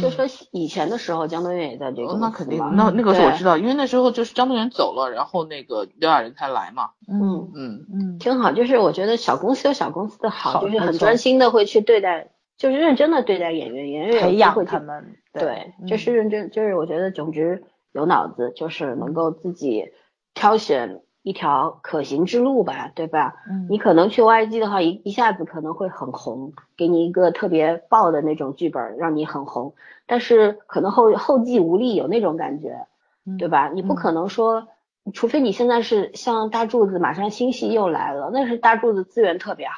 就说以前的时候，江东源也在这个
那肯定，那那个是我知道，因为那时候就是江东源走了，然后那个刘亚仁才来嘛。
嗯
嗯
嗯，挺好。就是我觉得小公司有小公司的好，就是很专心的会去对待，就是认真的对待演员，演员
培养他们。
对，就是认真，就是我觉得总之有脑子，就是能够自己挑选。一条可行之路吧，对吧？嗯，你可能去 YG 的话，一一下子可能会很红，给你一个特别爆的那种剧本，让你很红。但是可能后后继无力，有那种感觉，对吧？你不可能说，除非你现在是像大柱子，马上新戏又来了，那是大柱子资源特别好。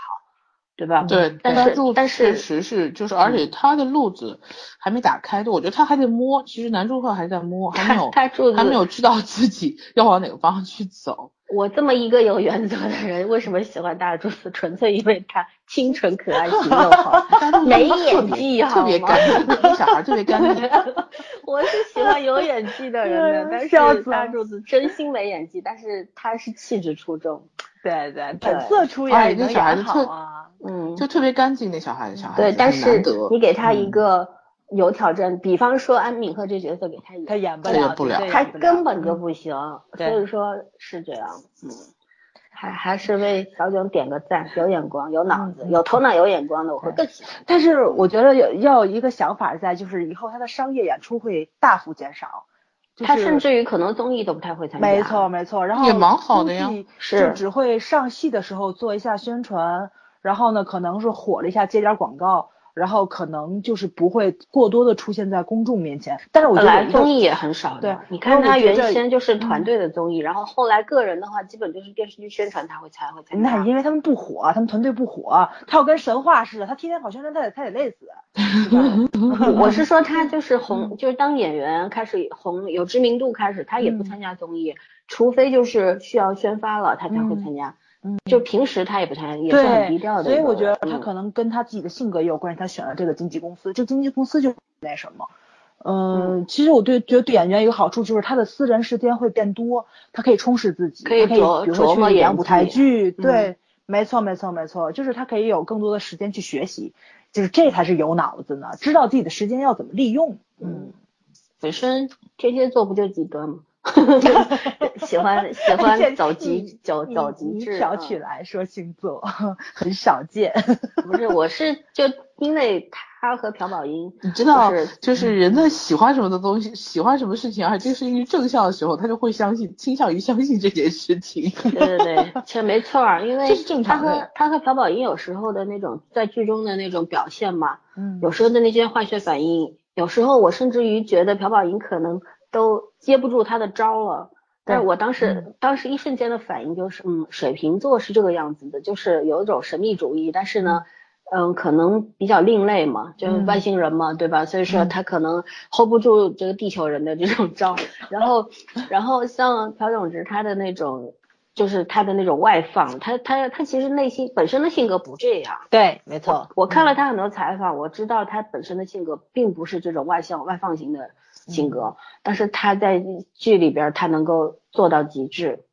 对吧？
对，
但是但是
确实是，就是而且他的路子还没打开，就我觉得他还得摸。其实南柱赫还在摸，还没有他还没有知道自己 要往哪个方向去走。
我这么一个有原则的人，为什么喜欢大柱子？纯粹因为他清纯可爱，型又好，没演技，
特别干净，小孩特别干净。
我是喜欢有演技的人的，但是大柱子真心没演技，但是他是气质出众。
对对，本色出演，
那小孩子特
啊，嗯，
就特别干净。那小孩子，小孩子
对，但是你给他一个有挑战，比方说安敏赫这角色给他
他演
不
了，
不了，
他根本就不行。所以说是这样，嗯，还还是为小囧点个赞，有眼光，有脑子，有头脑，有眼光的，我会更喜欢。
但是我觉得有要有一个想法在，就是以后他的商业演出会大幅减少。
他甚至于可能综艺都不太会参加，
没错没错，然后
也蛮好的呀，
是只会上戏的时候做一下宣传，然后呢可能是火了一下接点广告，然后可能就是不会过多的出现在公众面前。但是我觉
得综艺也很少
的。对，
你看他原先就是团队的综艺，然后后来个人的话，基本就是电视剧宣传他会才会参
加。那因为他们不火，他们团队不火，他要跟神话似的，他天天跑宣传，他得他得累死。
我是说他就是红，就是当演员开始红有知名度开始，他也不参加综艺，除非就是需要宣发了，他才会参加。嗯，就平时他也不太，也是很低调的。
所以我觉得他可能跟他自己的性格也有关系，他选了这个经纪公司。这经纪公司就那什么，嗯，其实我对觉得对演员有好处，就是他的私人时间会变多，他可以充实自己，
可以
比如说去演舞台剧。
对，
没错没错没错，就是他可以有更多的时间去学习，就是这才是有脑子呢，知道自己的时间要怎么利用。
嗯，本身天蝎座不就几个吗？喜欢喜欢走极走走极致，
挑起来说星座很少见。
不是，我是就因为他和朴宝英，
你知道，就是人在喜欢什么的东西，喜欢什么事情，而这是一个正向的时候，他就会相信，倾向于相信这件事情。
对对对，其实没错，因为他和他和朴宝英有时候的那种在剧中的那种表现嘛，嗯，有时候的那些化学反应，有时候我甚至于觉得朴宝英可能。都接不住他的招了，但是我当时当时一瞬间的反应就是，嗯，水瓶座是这个样子的，就是有一种神秘主义，但是呢，嗯，可能比较另类嘛，就是外星人嘛，对吧？所以说他可能 hold 不住这个地球人的这种招，然后 然后像朴炯植他的那种，就是他的那种外放，他他他其实内心本身的性格不这样，
对，没错，
我看了他很多采访，我知道他本身的性格并不是这种外向外放型的。性格，但是他在剧里边他能够做到极致，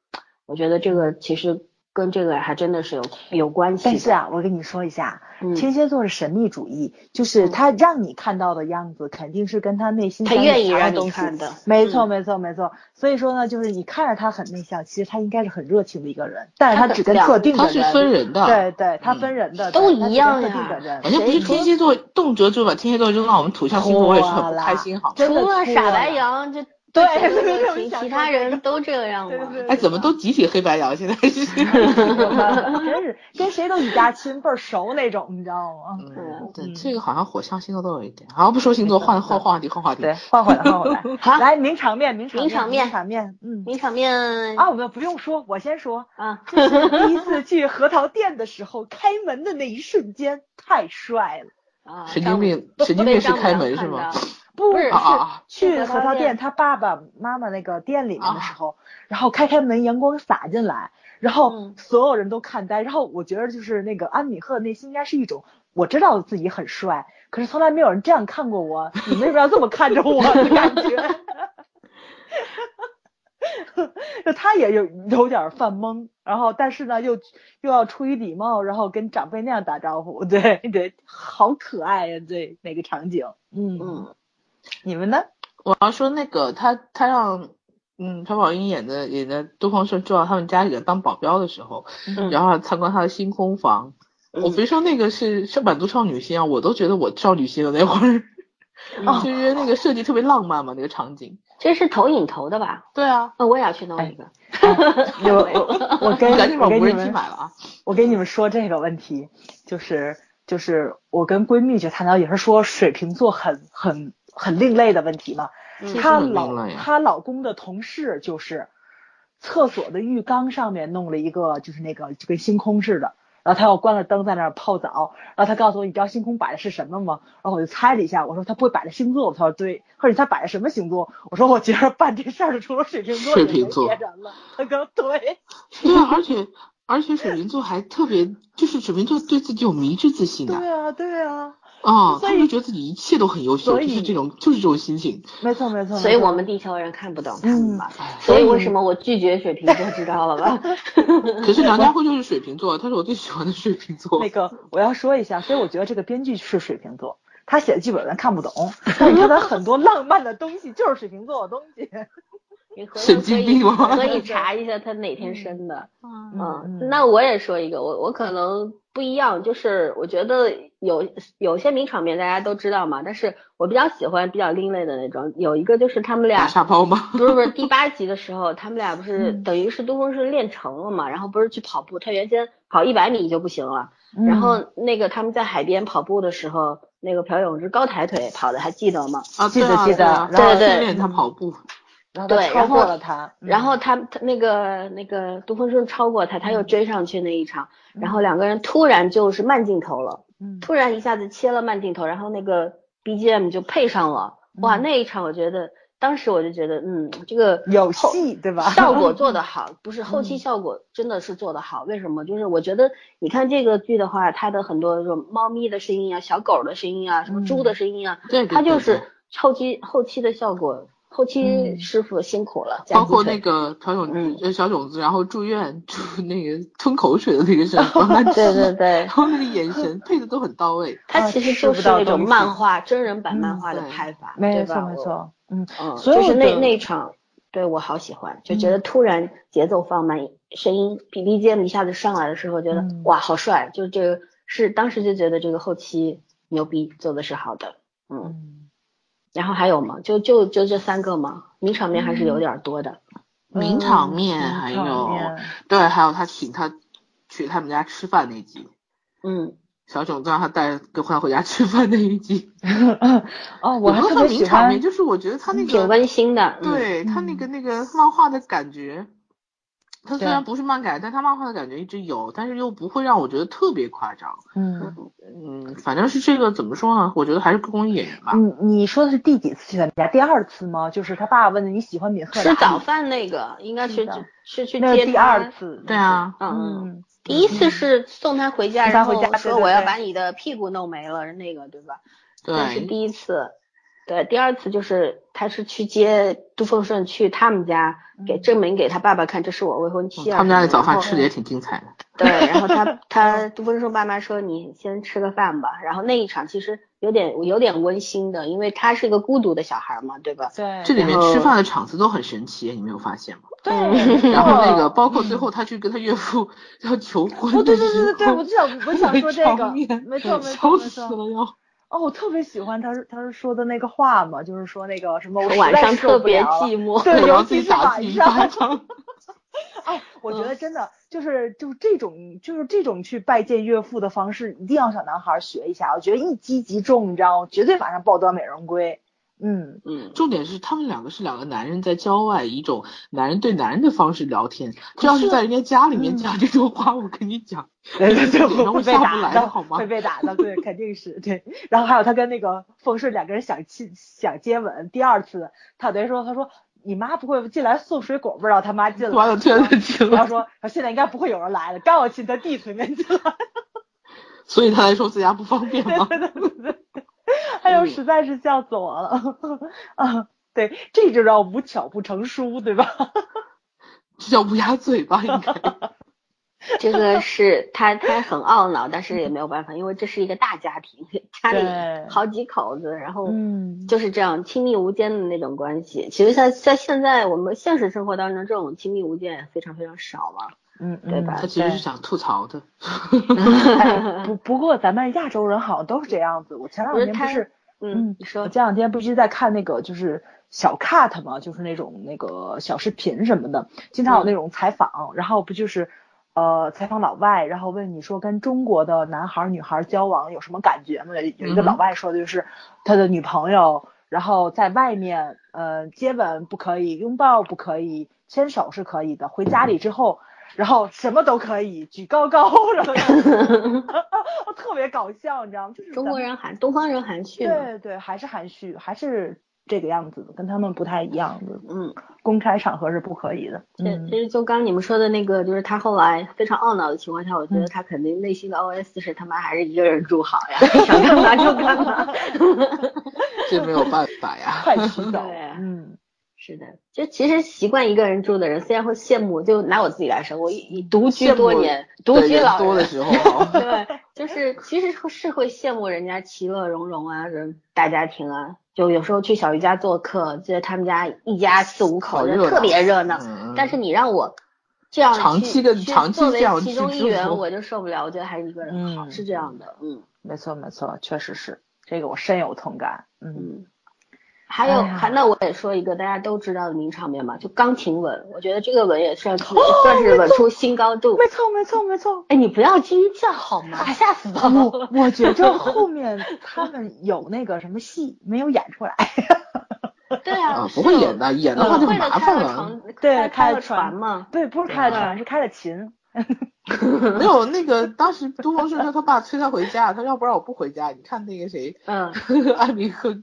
我觉得这个其实。跟这个还真的是有有关系。
但是啊，我跟你说一下，天蝎座是神秘主义，就是他让你看到的样子，肯定是跟他内心
他愿意让你看的。
没错，没错，没错。所以说呢，就是你看着他很内向，其实他应该是很热情的一个人，但是他只跟特定的
人。他是分人的。
对对，他分人的。
都一样
呀。
反正不是天蝎座，动辄就把天蝎座扔到我们土象星座，我也是很不开心，好。
除了傻白羊这。对，其他人都这样吗？
哎，怎么都集体黑白羊？现在是，
真是跟谁都一家亲，倍儿熟那种，你知道吗？
嗯，对，这个好像火象星座都有一点。好，不说星座，换换话题，换话题。
对，换回来，换回来。好，来名场面，名场
面，名场面，
名场面。嗯，
名场面。
啊，我们不用说，我先说。啊，就是第一次去核桃店的时候，开门的那一瞬间，太帅了。
啊，
神经病，神经病是开门是吗？
不是去核桃店，他爸爸妈妈那个店里面的时候，然后开开门，阳光洒进来，然后所有人都看呆，然后我觉得就是那个安米赫内心应该是一种，我知道自己很帅，可是从来没有人这样看过我，你为什么要这么看着我的感觉？就他也有有点犯懵，然后但是呢又又要出于礼貌，然后跟长辈那样打招呼，对 对，好可爱呀，对那个场景，嗯嗯。你们呢？
我要说那个他他让嗯朴宝英演的演的东方朔住到他们家里的当保镖的时候，然后参观他的星空房。我别说那个是是满足少女心啊，我都觉得我少女心了那会儿，就是那个设计特别浪漫嘛，那个场景。
这是投影投的吧？
对啊，
那我也要去弄一个。
我我跟
赶紧把
无
人机买了啊！
我给你们说这个问题，就是就是我跟闺蜜就谈到，也是说水瓶座很很。很另类的问题嘛，她老她老公的同事就是厕所的浴缸上面弄了一个，就是那个就跟星空似的，然后他要关了灯在那儿泡澡，然后他告诉我，你知道星空摆的是什么吗？然后我就猜了一下，我说他不会摆的星座，他说对，或者他摆的什么星座？我说我觉得办这事儿的除了水瓶座
水瓶座。
别人了，他说对，
对啊，而且而且水瓶座还特别，就是水瓶座对自己有迷之自信的，
对啊对啊。
啊，他就觉得自己一切都很优秀，就是这种，就是这种心情。
没错，没错。
所以我们地球人看不懂他们吧？所以为什么我拒绝水瓶座，知道了吧？
可是梁家辉就是水瓶座，他是我最喜欢的水瓶座。
那个我要说一下，所以我觉得这个编剧是水瓶座，他写的剧本咱看不懂，但是他很多浪漫的东西就是水瓶座的东西。
神经病
吗？可以查 一下他哪天生的。嗯，那我也说一个，我我可能不一样，就是我觉得有有些名场面大家都知道嘛，但是我比较喜欢比较另类的那种。有一个就是他们俩
沙包吗？
不是不是，第八集的时候他们俩不是等于是东风是练成了嘛，然后不是去跑步，他原先跑一百米就不行了，然后那个他们在海边跑步的时候，那个朴永植高抬腿跑的，还记得吗？
啊，
记得记得，
对对
训练他跑步，
然后超过了他，
然后他他那个那个杜峰顺超过他，他又追上去那一场，然后两个人突然就是慢镜头了，突然一下子切了慢镜头，然后那个 BGM 就配上了，哇，那一场我觉得。当时我就觉得，嗯，这个
有戏对吧？
效果 做得好，不是后期效果真的是做得好。为什么？就是我觉得，你看这个剧的话，它的很多这种猫咪的声音啊、小狗的声音啊、什么猪的声音啊，
对，
它就是后期后期的效果，后期师傅辛苦了。
包括那个小种子，小种子，然后住院住那个吞口水的那个声音，
对对对，
然后那个眼神配的都很到位。
他其实就是那种漫画真人版漫画的拍法，
没错没错。嗯
嗯，就是那那场，对我好喜欢，就觉得突然节奏放慢，声音 B B G M 一下子上来的时候，觉得哇好帅，就这个是当时就觉得这个后期牛逼，做的是好的，嗯，然后还有吗？就就就这三个吗？名场面还是有点多的，
名场面还有对，还有他请他去他们家吃饭那集，
嗯。
小囧子让他带跟欢回家吃饭那一集，
哦，我还特
别喜欢，就是我觉得他那个
挺温馨的，
对他那个那个漫画的感觉，他虽然不是漫改，但他漫画的感觉一直有，但是又不会让我觉得特别夸张，
嗯
嗯，反正是这个怎么说呢？我觉得还是公益演员吧。
你你说的是第几次去他们家？第二次吗？就是他爸问的你喜欢敏赫
吃早饭那个，应该是是去接
第二次，
对
啊，嗯。第一次是送他回家，然后说我要把你的屁股弄没了，那个对吧？
那
是第一次。对，第二次就是他是去接杜凤顺去他们家，给证明给他爸爸看，这是我未婚妻。
他们家的早饭吃的也挺精彩的。
对，然后他 他杜凤顺爸妈说你先吃个饭吧。然后那一场其实有点有点温馨的，因为他是一个孤独的小孩嘛，对吧？
对。
这里面吃饭的场子都很神奇，你没有发现吗？
对。
然后那个包括最后他去跟他岳父要求婚
的时候，对对对对对，我就想我想说这个，没错没错没错。哦，我特别喜欢他，他是说的那个话嘛，就是说那个什么，我
晚上特别寂寞，
对，尤其是晚上。哎，我觉得真的就是就这种就是这种去拜见岳父的方式，一定要小男孩学一下。我觉得一击即中，你知道吗？绝对马上抱得美人归。嗯
嗯，重点是他们两个是两个男人在郊外，一种男人对男人的方式聊天。这要是在人家家里面讲这种话，我跟你讲，
对对对，
会
被打
的，好吗？
会被打的，对，肯定是对。然后还有他跟那个凤顺两个人想亲想接吻，第二次他等于说他说你妈不会进来送水果，不知道他妈进来，
完了真的进
了。他说现在应该不会有人来了，刚要亲他弟推门进来，
所以他来说自家不方便吗？
对对对。哎呦，实在是笑死我了 啊！对，这就叫无巧不成书，对吧？
这叫乌鸦嘴吧？应该。
这个是他，他很懊恼，但是也没有办法，因为这是一个大家庭，家里好几口子，然后就是这样亲密无间的那种关系。其实在在现在我们现实生活当中，这种亲密无间也非常非常少嘛。
嗯，
对吧？
他其实是想吐槽的。
不不过咱们亚洲人好像都是这样子。我前两天不是，
嗯，你说，
我前两天不是在看那个就是小 cut 嘛，就是那种那个小视频什么的，经常有那种采访，然后不就是呃采访老外，然后问你说跟中国的男孩女孩交往有什么感觉吗？有一个老外说的就是他的女朋友，然后在外面呃接吻不可以，拥抱不可以，牵手是可以的，回家里之后。然后什么都可以举高高，然后 特别搞笑，你知道吗？就是
中国人含东方人含蓄，
对对，还是含蓄，还是这个样子的，跟他们不太一样的。
嗯，
公开场合是不可以的。
对，其实就刚你们说的那个，就是他后来非常懊恼的情况下，我觉得他肯定内心的 OS 是他妈还是一个人住好呀，想干嘛就干嘛。
这没有办法呀，
快洗澡。嗯。
是的，就其实习惯一个人住的人，虽然会羡慕，就拿我自己来说，我以独居多年，独居老
多的时候，
对，就是其实是会羡慕人家其乐融融啊，人大家庭啊，就有时候去小鱼家做客，觉得他们家一家四五口人特别热闹，但是你让我这样
长期的长期这样
其中一员，我就受不了，我觉得还是一个人好，是这样的，嗯，
没错没错，确实是这个我深有同感，嗯。
还有还那我也说一个大家都知道的名场面嘛，就钢琴吻，我觉得这个吻也算算是吻出新高度。
没错没错没错。
哎，你不要惊叫好吗？吓死
了！我我觉着 后面他们有那个什么戏没有演出来。
对啊，
不会演的，演的话就麻烦了。
对，
开了船嘛？
对，不是开了船，是开了琴。
没有那个，当时东方朔说他爸催他回家，他说要不然我不回家。你看那个谁，嗯，艾米克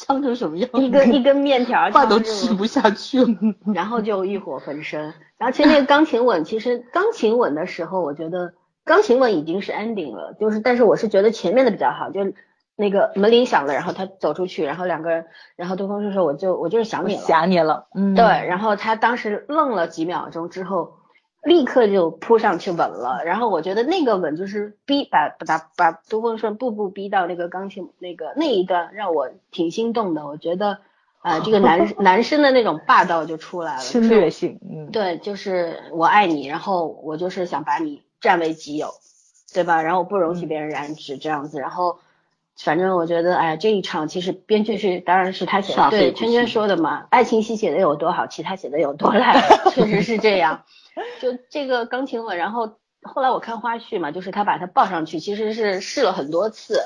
呛成什么样？
一根 一根面条，
饭都吃不下去了，
然后就欲火焚身。然后其实那个钢琴吻，其实钢琴吻的时候，我觉得钢琴吻已经是 ending 了，就是但是我是觉得前面的比较好，就那个门铃响了，然后他走出去，然后两个人，然后对方就说我就我就是想你了，
想你了，嗯，
对，然后他当时愣了几秒钟之后。立刻就扑上去吻了，然后我觉得那个吻就是逼把把把杜丰顺步步逼到那个钢琴那个那一段，让我挺心动的。我觉得，呃，这个男 男生的那种霸道就出来了，
侵略性，嗯，
对，就是我爱你，然后我就是想把你占为己有，对吧？然后我不容许别人染指这样子，然后反正我觉得，哎，这一场其实编剧是当然是他写的，对，圈圈说的嘛，爱情戏写的有多好，其他写的有多烂，确实是这样。就这个钢琴吻，然后后来我看花絮嘛，就是他把它抱上去，其实是试了很多次，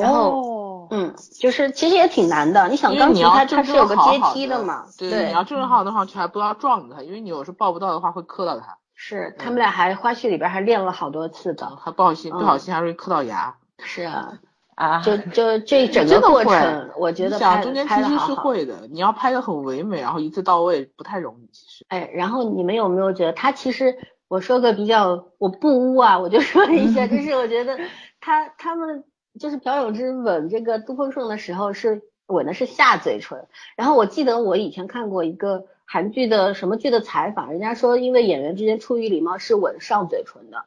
然后嗯，就是其实也挺难的。你想钢琴它它是有个阶梯
的
嘛，
对，你要正正好的话，还不要撞着它，因为你有时抱不到的话会磕到它。
是，他们俩还花絮里边还练了好多次的，
还不好心不好心还容易磕到牙。
是啊，啊，就就这整个过程，我觉得
拍中间其实是会的，你要拍的很唯美，然后一次到位不太容易，其实。
哎，然后你们有没有觉得他其实，我说个比较，我不污啊，我就说 一下，就是我觉得他他们就是朴永之吻这个杜丰顺的时候是吻的是下嘴唇，然后我记得我以前看过一个韩剧的什么剧的采访，人家说因为演员之间出于礼貌是吻上嘴唇的。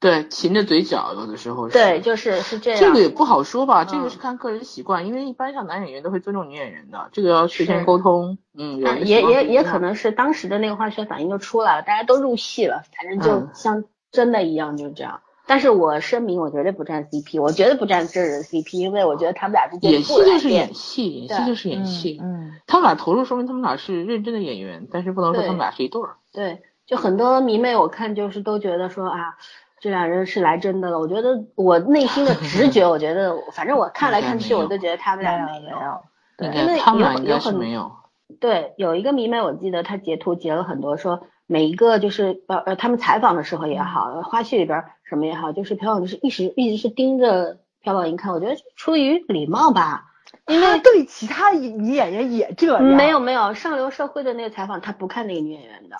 对，噙着嘴角，有的时候是。
对，就是是这样。
这个也不好说吧，这个是看个人习惯，因为一般像男演员都会尊重女演员的，这个要事先沟通。嗯，
也也也可能是当时的那个化学反应就出来了，大家都入戏了，反正就像真的一样，就是这样。但是我声明，我绝对不站 CP，我绝对不站这人 CP，因为我觉得他们俩之间
演戏就是演戏，演戏就是演戏。嗯，他们俩投入，说明他们俩是认真的演员，但是不能说他们俩是一对儿。
对，就很多迷妹我看就是都觉得说啊。这俩人是来真的了，我觉得我内心的直觉，我觉得反正我看来看去，我都觉得他们俩没有，对，因为有有很
没有，
对，有一个迷妹，我记得他截图截了很多，说每一个就是呃呃，他们采访的时候也好，花絮里边什么也好，就是朴宝英是一直一直是盯着朴宝英看，我觉得出于礼貌吧，因为
对其他女演员也这样，
没有没有，上流社会的那个采访他不看那个女演员的。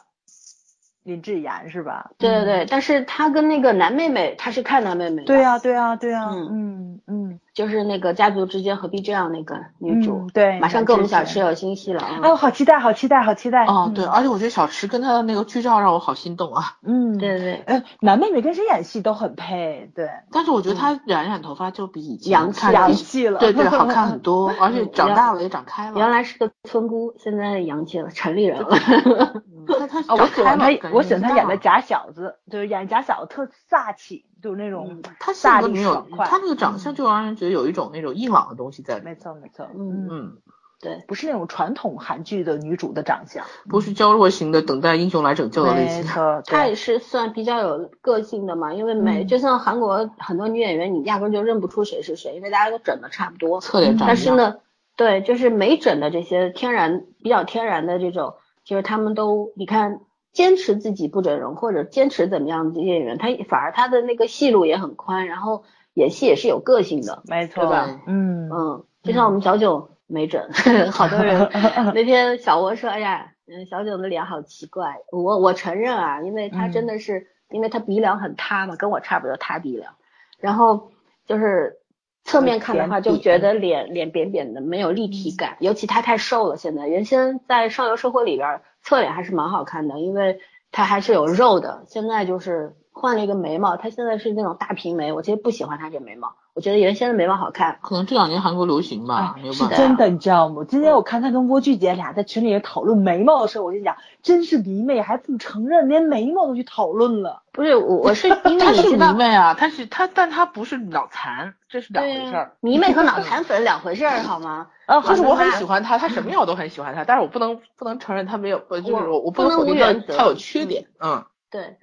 林志妍是吧？
对对对，但是他跟那个男妹妹，他是看男妹妹。
对呀对呀对呀，嗯嗯嗯。
就是那个家族之间何必这样那个女主，
对，
马上跟我们小池有新戏了啊！
哦，好期待，好期待，好期待！
哦，对，而且我觉得小池跟他的那个剧照让我好心动啊！
嗯，对对，
哎，男妹妹跟谁演戏都很配，对。
但是我觉得他染染头发就比以前
洋气
洋气了，
对对，好看很 多，而且长大了也长开了。
原来是个村姑，现在洋气了，城里人了。
那他
我喜欢他，我喜欢他演的假小子，就是演假小子特飒气。就是那种
他性格没有，他那个长相就让人觉得有一种那种硬朗的东西在里
面。没错没错，
嗯嗯，对，
不是那种传统韩剧的女主的长相，
不是娇弱型的等待英雄来拯救的类型。没
错，
她也是算比较有个性的嘛，因为美就像韩国很多女演员，你压根就认不出谁是谁，因为大家都整的差不多，
侧脸长
但是呢，对，就是没整的这些天然比较天然的这种，就是他们都你看。坚持自己不整容或者坚持怎么样的演员，他反而他的那个戏路也很宽，然后演戏也是有个性的，
没错，
对吧？嗯嗯，就像我们小九没整，好多人 那天小窝说，哎呀，嗯，小九的脸好奇怪。我我承认啊，因为他真的是，因为他鼻梁很塌嘛，跟我差不多塌鼻梁，然后就是侧面看的话就觉得脸脸扁扁的，没有立体感，尤其他太瘦了。现在原先在上流社会里边。侧脸还是蛮好看的，因为他还是有肉的。现在就是换了一个眉毛，她现在是那种大平眉，我其实不喜欢她这眉毛，我觉得原先的眉毛好看。
可能这两年韩国流行吧，没有办
法。是真的，你知道吗？今天我看她跟郭巨姐俩在群里也讨论眉毛的时候，我就讲，真是迷妹，还不承认，连眉毛都去讨论了。
不是，我我是 因为
是迷妹啊，她是她，但她不是脑残，这是两回事儿。
迷妹和脑 残粉两回事儿，好吗？
呃，就是我很喜欢她，她什么样我都很喜欢她，但是我不能不能承认她没有，就是我
不
能否定她有缺点，嗯，
对。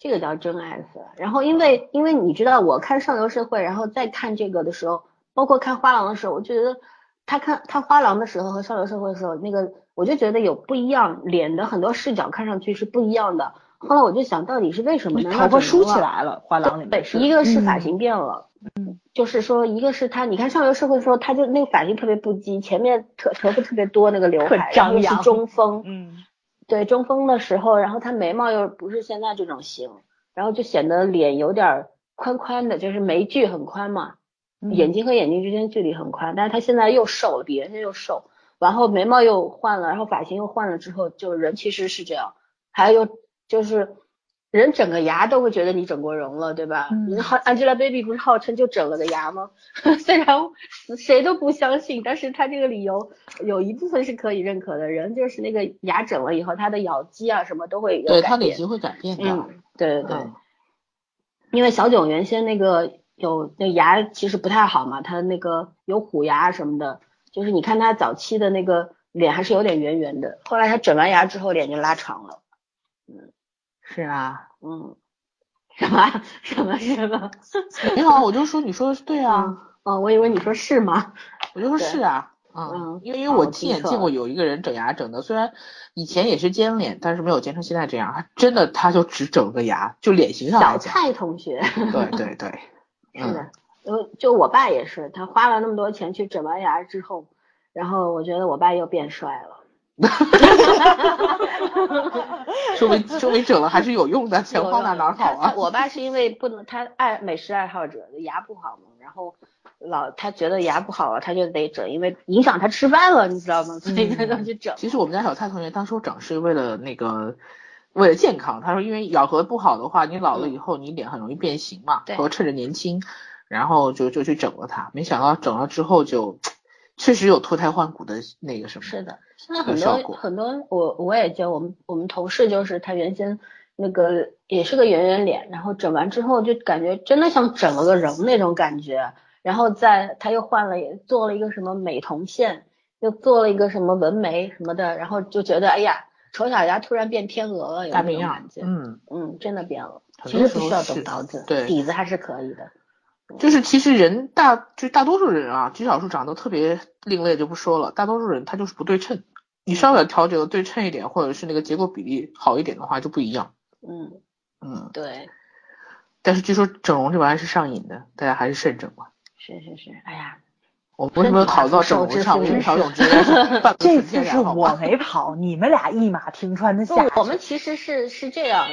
这个叫真爱粉，然后因为因为你知道我看上流社会，然后再看这个的时候，包括看花郎的时候，我觉得他看他花郎的时候和上流社会的时候，那个我就觉得有不一样，脸的很多视角看上去是不一样的。后来我就想到底是为什么呢？
头发梳起来了，花郎里
面一个是发型变了，嗯，就是说一个是他，你看上流社会的时候，他就那个发型特别不羁，前面特头发特别多那个刘海，然后是中分，嗯。对中风的时候，然后他眉毛又不是现在这种型，然后就显得脸有点宽宽的，就是眉距很宽嘛，眼睛和眼睛之间距离很宽。但是他现在又瘦了，比原先又瘦，然后眉毛又换了，然后发型又换了之后，就人其实是这样，还有就是。人整个牙都会觉得你整过容了，对吧？嗯。号 Angelababy 不是号称就整了个牙吗？虽然谁都不相信，但是他这个理由有一部分是可以认可的。人就是那个牙整了以后，他的咬肌啊什么都会有
对他脸型会改变的。
嗯，对对对。因为小囧原先那个有那牙其实不太好嘛，他那个有虎牙什么的，就是你看他早期的那个脸还是有点圆圆的，后来他整完牙之后脸就拉长了。嗯。
是啊，
嗯，什么什么什么？
你好，我就说你说的是对啊，
哦，我以为你说是吗？
我就说是啊，嗯，因为因为我亲眼见过有一个人整牙整的，虽然以前也是尖脸，但是没有尖成现在这样，他真的他就只整个牙，就脸型上。
小蔡同学。
对对对，
是的，就就我爸也是，他花了那么多钱去整完牙之后，然后我觉得我爸又变帅了。哈哈哈
哈哈！说明说明整了还是有用的，钱花哪哪好啊？
我爸是因为不能，他爱美食爱好者，牙不好嘛，然后老他觉得牙不好了，他就得整，因为影响他吃饭了，你知道吗？所以他就去整。
其实我们家小蔡同学当初整是为了那个为了健康，他说因为咬合不好的话，你老了以后你脸很容易变形嘛，说趁着年轻，然后就就去整了它，没想到整了之后就。确实有脱胎换骨的那个什么，
是的，现在很多很多，我我也就我们我们同事就是他原先那个也是个圆圆脸，然后整完之后就感觉真的像整了个人那种感觉，然后再他又换了也做了一个什么美瞳线，又做了一个什么纹眉什么的，然后就觉得哎呀，丑小鸭突然变天鹅了，有那种感觉，嗯嗯，真的变了，其实不需要动刀子，
对，
底子还是可以的。
就是其实人大就大多数人啊，极少数长得特别另类就不说了，大多数人他就是不对称。你稍微调整的对称一点，或者是那个结构比例好一点的话就不一样。
嗯
嗯，
对。
但是据说整容这玩意儿是上瘾的，大家还是慎整吧。
是是是，哎呀，
我为什么跑到整容上？
这次是我没跑，你们俩一马平川的下。
我们其实是是这样。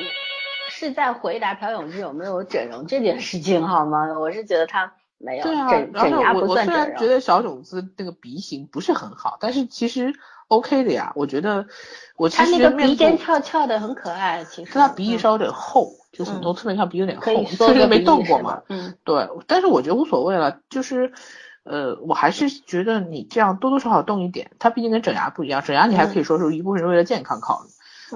是在回答朴永志有没有整容这件事情好吗？我是觉得他没有整整牙不算整容。我虽
然觉得小种子那个鼻型不是很好，但是其实 OK 的呀。我觉得我其实他
那个鼻尖翘翘的很可爱，其实。
他鼻翼稍微有点厚，就是很多侧面上鼻有点厚，确实没动过嘛。
嗯。
对，但是我觉得无所谓了，就是呃，我还是觉得你这样多多少少动一点，它毕竟跟整牙不一样，整牙你还可以说是一部分是为了健康考虑。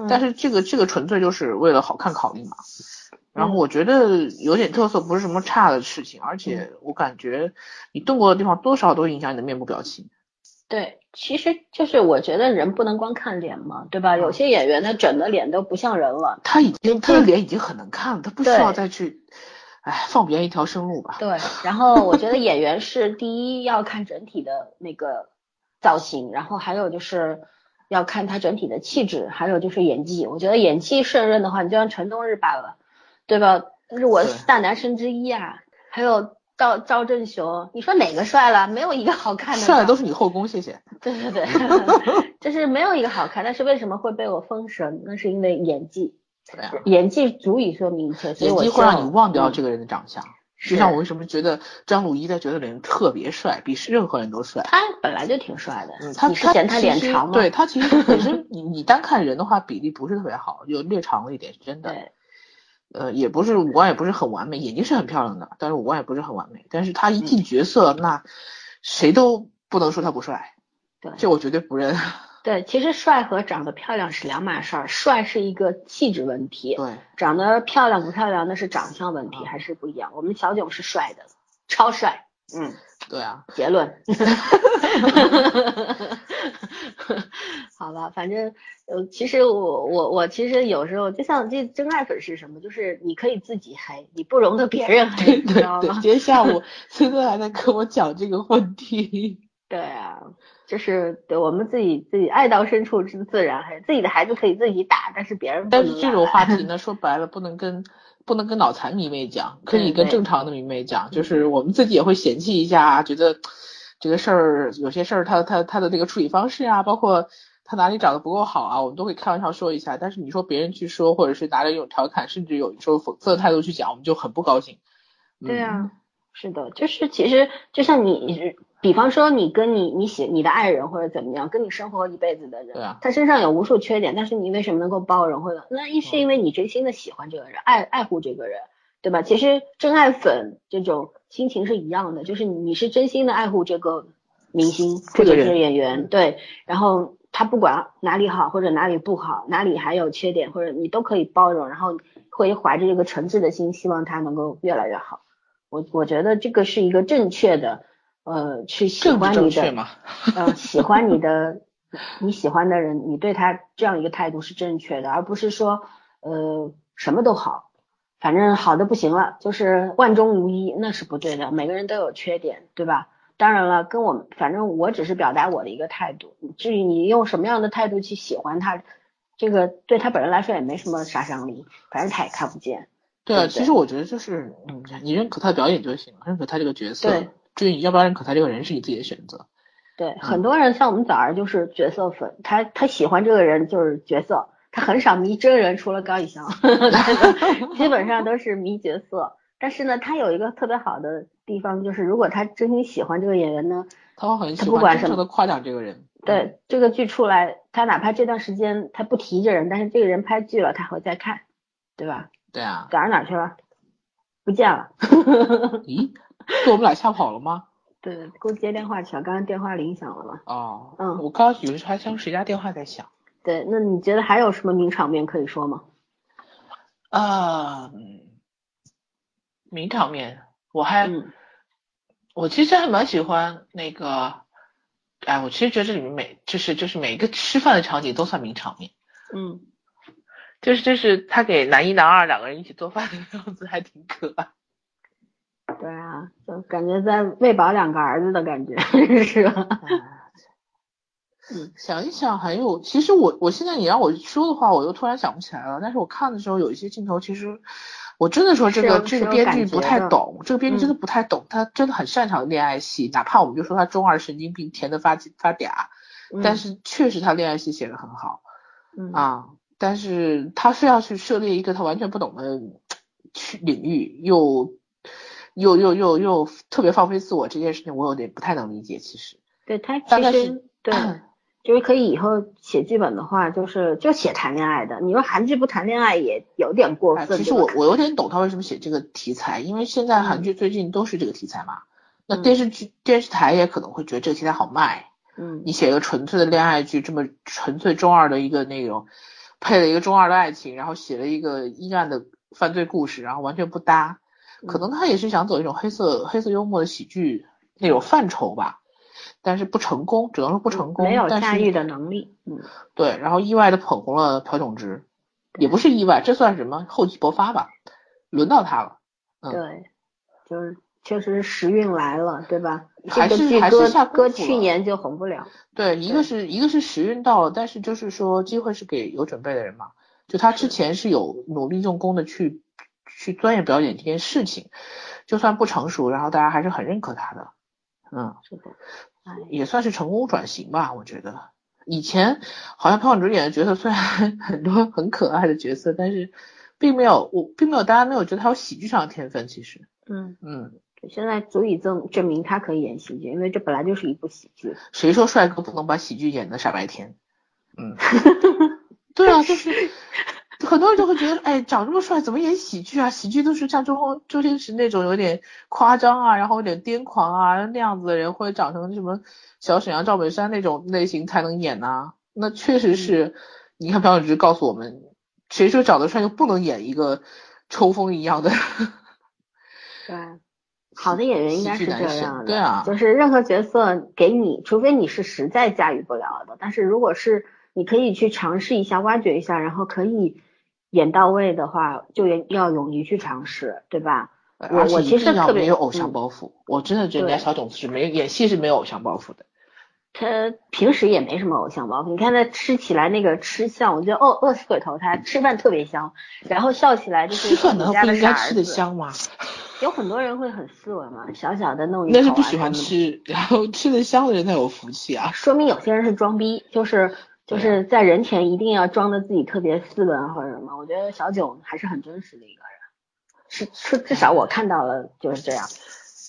但是这个这个纯粹就是为了好看考虑嘛，然后我觉得有点特色不是什么差的事情，而且我感觉你动过的地方多少都影响你的面部表情。
对，其实就是我觉得人不能光看脸嘛，对吧？有些演员他整的脸都不像人了，
他已经他的脸已经很能看了，他不需要再去，哎，放别人一条生路吧。
对，然后我觉得演员是第一要看整体的那个造型，然后还有就是。要看他整体的气质，还有就是演技。我觉得演技胜任的话，你就像陈冬日罢了，对吧？是我四大男神之一啊。还有赵赵正雄，你说哪个帅了？没有一个好看的。
帅的都是你后宫，谢谢。
对对对，就是没有一个好看。但是为什么会被我封神？那是因为演技，演技足以说明一切。
演技会让你忘掉这个人的长相。就像我为什么觉得张鲁一在角色里面特别帅，比任何人都帅。
他本来就挺帅的，
嗯，他
是嫌他脸长吗？
对他其实本身 你你单看人的话比例不是特别好，就略长了一点，是真的。
对，
呃，也不是五官也不是很完美，眼睛是很漂亮的，但是五官也不是很完美。但是他一进角色，那谁都不能说他不帅，
对，
这我绝对不认。
对，其实帅和长得漂亮是两码事儿，帅是一个气质问题，
对，
长得漂亮不漂亮那是长相问题，还是不一样。我们小囧是帅的，超帅，嗯，
对啊，
结论。好吧，反正呃，其实我我我其实有时候就像这真爱粉是什么，就是你可以自己黑，你不容得别人黑，你知道吗？
今天下午 崔哥还在跟我讲这个问题。
对啊，就是对我们自己自己爱到深处是自然黑，自己的孩子可以自己打，但是别人
但是这种话题呢，说白了不能跟不能跟脑残迷妹讲，可以跟正常的迷妹讲，就是我们自己也会嫌弃一下，觉得。这个事儿有些事儿，他他他的这个处理方式啊，包括他哪里长得不够好啊，我们都会开玩笑说一下。但是你说别人去说，或者是拿着一种调侃，甚至有时候讽刺的态度去讲，我们就很不高兴。
对啊，是的，就是其实就像你，比方说你跟你你喜你的爱人或者怎么样，跟你生活一辈子的人，
对啊，
他身上有无数缺点，但是你为什么能够包容或者那一是因为你真心的喜欢这个人，爱爱护这个人。对吧？其实真爱粉这种心情是一样的，就是你是真心的爱护这个明星或者是演员，对。然后他不管哪里好或者哪里不好，哪里还有缺点或者你都可以包容，然后会怀着这个诚挚的心，希望他能够越来越好。我我觉得这个是一个正确的，呃，去喜欢你的，呃，喜欢你的你喜欢的人，你对他这样一个态度是正确的，而不是说呃什么都好。反正好的不行了，就是万中无一，那是不对的。每个人都有缺点，对吧？当然了，跟我们反正我只是表达我的一个态度。至于你用什么样的态度去喜欢他，这个对他本人来说也没什么杀伤力，反正他也看不见。
对
啊，
其实我觉得就是，嗯，你认可他的表演就行了，认可他这个角色。
对，
至于你要不要认可他这个人，是你自己的选择。
对，很多人像我们早儿就是角色粉，他他喜欢这个人就是角色。他很少迷真人，除了高以翔，基本上都是迷角色。但是呢，他有一个特别好的地方，就是如果他真心喜欢这个演员呢，
他会很
喜欢
真诚的夸奖这个人。
对这个剧出来，他哪怕这段时间他不提这人，但是这个人拍剧了，他会再看，对吧？
对啊。
赶上哪去了？不见了。
咦？被我们俩吓跑了吗？
对，给我接电话去了。刚刚电话铃响了嘛？
哦。
嗯。
我刚有的时候还想谁家电话在响。
对，那你觉得还有什么名场面可以说吗？
啊，名场面，我还，我其实还蛮喜欢那个，哎，我其实觉得这里面每就是就是每一个吃饭的场景都算名场面。
嗯，
就是就是他给男一男二两个人一起做饭的样子，还挺可爱。
对啊，就感觉在喂饱两个儿子的感觉，是吧？
嗯，想一想，还有，其实我我现在你让我说的话，我又突然想不起来了。但是我看的时候有一些镜头，其实我真的说这个这个编剧不太懂，这个编剧真的不太懂，他真的很擅长恋爱戏，哪怕我们就说他中二神经病，甜的发发嗲，但是确实他恋爱戏写的很好，啊，但是他非要去涉猎一个他完全不懂的去领域，又又又又又特别放飞自我这件事情，我有点不太能理解。其实，
对他其实对。就是可以以后写剧本的话，就是就写谈恋爱的。你说韩剧不谈恋爱也有点过分。
其实我我有点懂他为什么写这个题材，因为现在韩剧最近都是这个题材嘛。那电视剧电视台也可能会觉得这个题材好卖。
嗯。
你写一个纯粹的恋爱剧，这么纯粹中二的一个内容，配了一个中二的爱情，然后写了一个阴暗的犯罪故事，然后完全不搭。可能他也是想走一种黑色黑色幽默的喜剧那种范畴吧。但是不成功，只能说不成功。
没有驾驭的能力，嗯，
对，然后意外的捧红了朴炯植，也不是意外，这算什么厚积薄发吧？轮到他了，嗯，
对，就是确实是时运来了，对吧？
还是还是下
搁去年就红不了。
对，一个是一个是时运到了，但是就是说机会是给有准备的人嘛。就他之前是有努力用功的去去钻研表演这件事情，就算不成熟，然后大家还是很认可他的，嗯，
是的。
也算是成功转型吧，我觉得。以前好像朴炯植演的角色虽然 很多很可爱的角色，但是并没有我并没有大家没有觉得他有喜剧上的天分。其实，
嗯
嗯，
现在足以证证明他可以演喜剧，因为这本来就是一部喜剧。
谁说帅哥不能把喜剧演的傻白甜？嗯，对啊，就是很多人就会觉得，哎，长这么帅，怎么演喜剧啊？喜剧都是像周、周星驰那种有点夸张啊，然后有点癫狂啊那样子的人，或者长成什么小沈阳、赵本山那种类型才能演呢？那确实是，你看朴永植告诉我们，谁说长得帅就不能演一个抽风一样的？
对。好的演员应该是这样的，
对啊，
就是任何角色给你，除非你是实在驾驭不了的，但是如果是你可以去尝试一下、挖掘一下，然后可以演到位的话，就要勇于去尝试，对吧？我我其实特别
没有偶像包袱，我真的觉得小董是没演戏是没有偶像包袱的。
他平时也没什么偶像包袱，你看他吃起来那个吃相，我觉得哦饿死鬼头，他吃饭特别香，然后笑起来就是
吃饭能不应该吃的香吗？
有很多人会很斯文嘛，小小的弄一
那是不喜欢吃，然后吃的香的人才有福气啊。
说明有些人是装逼，就是就是在人前一定要装的自己特别斯文或者什么。我觉得小九还是很真实的一个人，是是至少我看到了就是这样。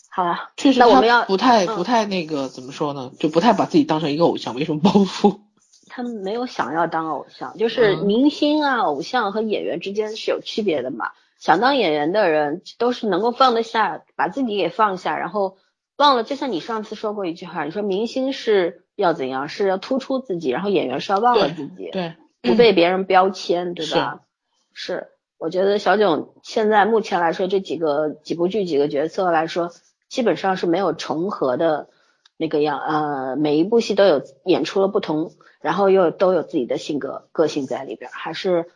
好了，
确实
那我们要
不太不太那个怎么说呢？就不太把自己当成一个偶像，没什么包袱。
他们没有想要当偶像，就是明星啊，偶像和演员之间是有区别的嘛。想当演员的人都是能够放得下，把自己给放下，然后忘了。就像你上次说过一句话，你说明星是要怎样，是要突出自己，然后演员是要忘了自己，
对，
不被别人标签，对吧？是，我觉得小囧现在目前来说，这几个几部剧几个角色来说，基本上是没有重合的那个样，呃，每一部戏都有演出了不同，然后又都有自己的性格个性在里边，还是。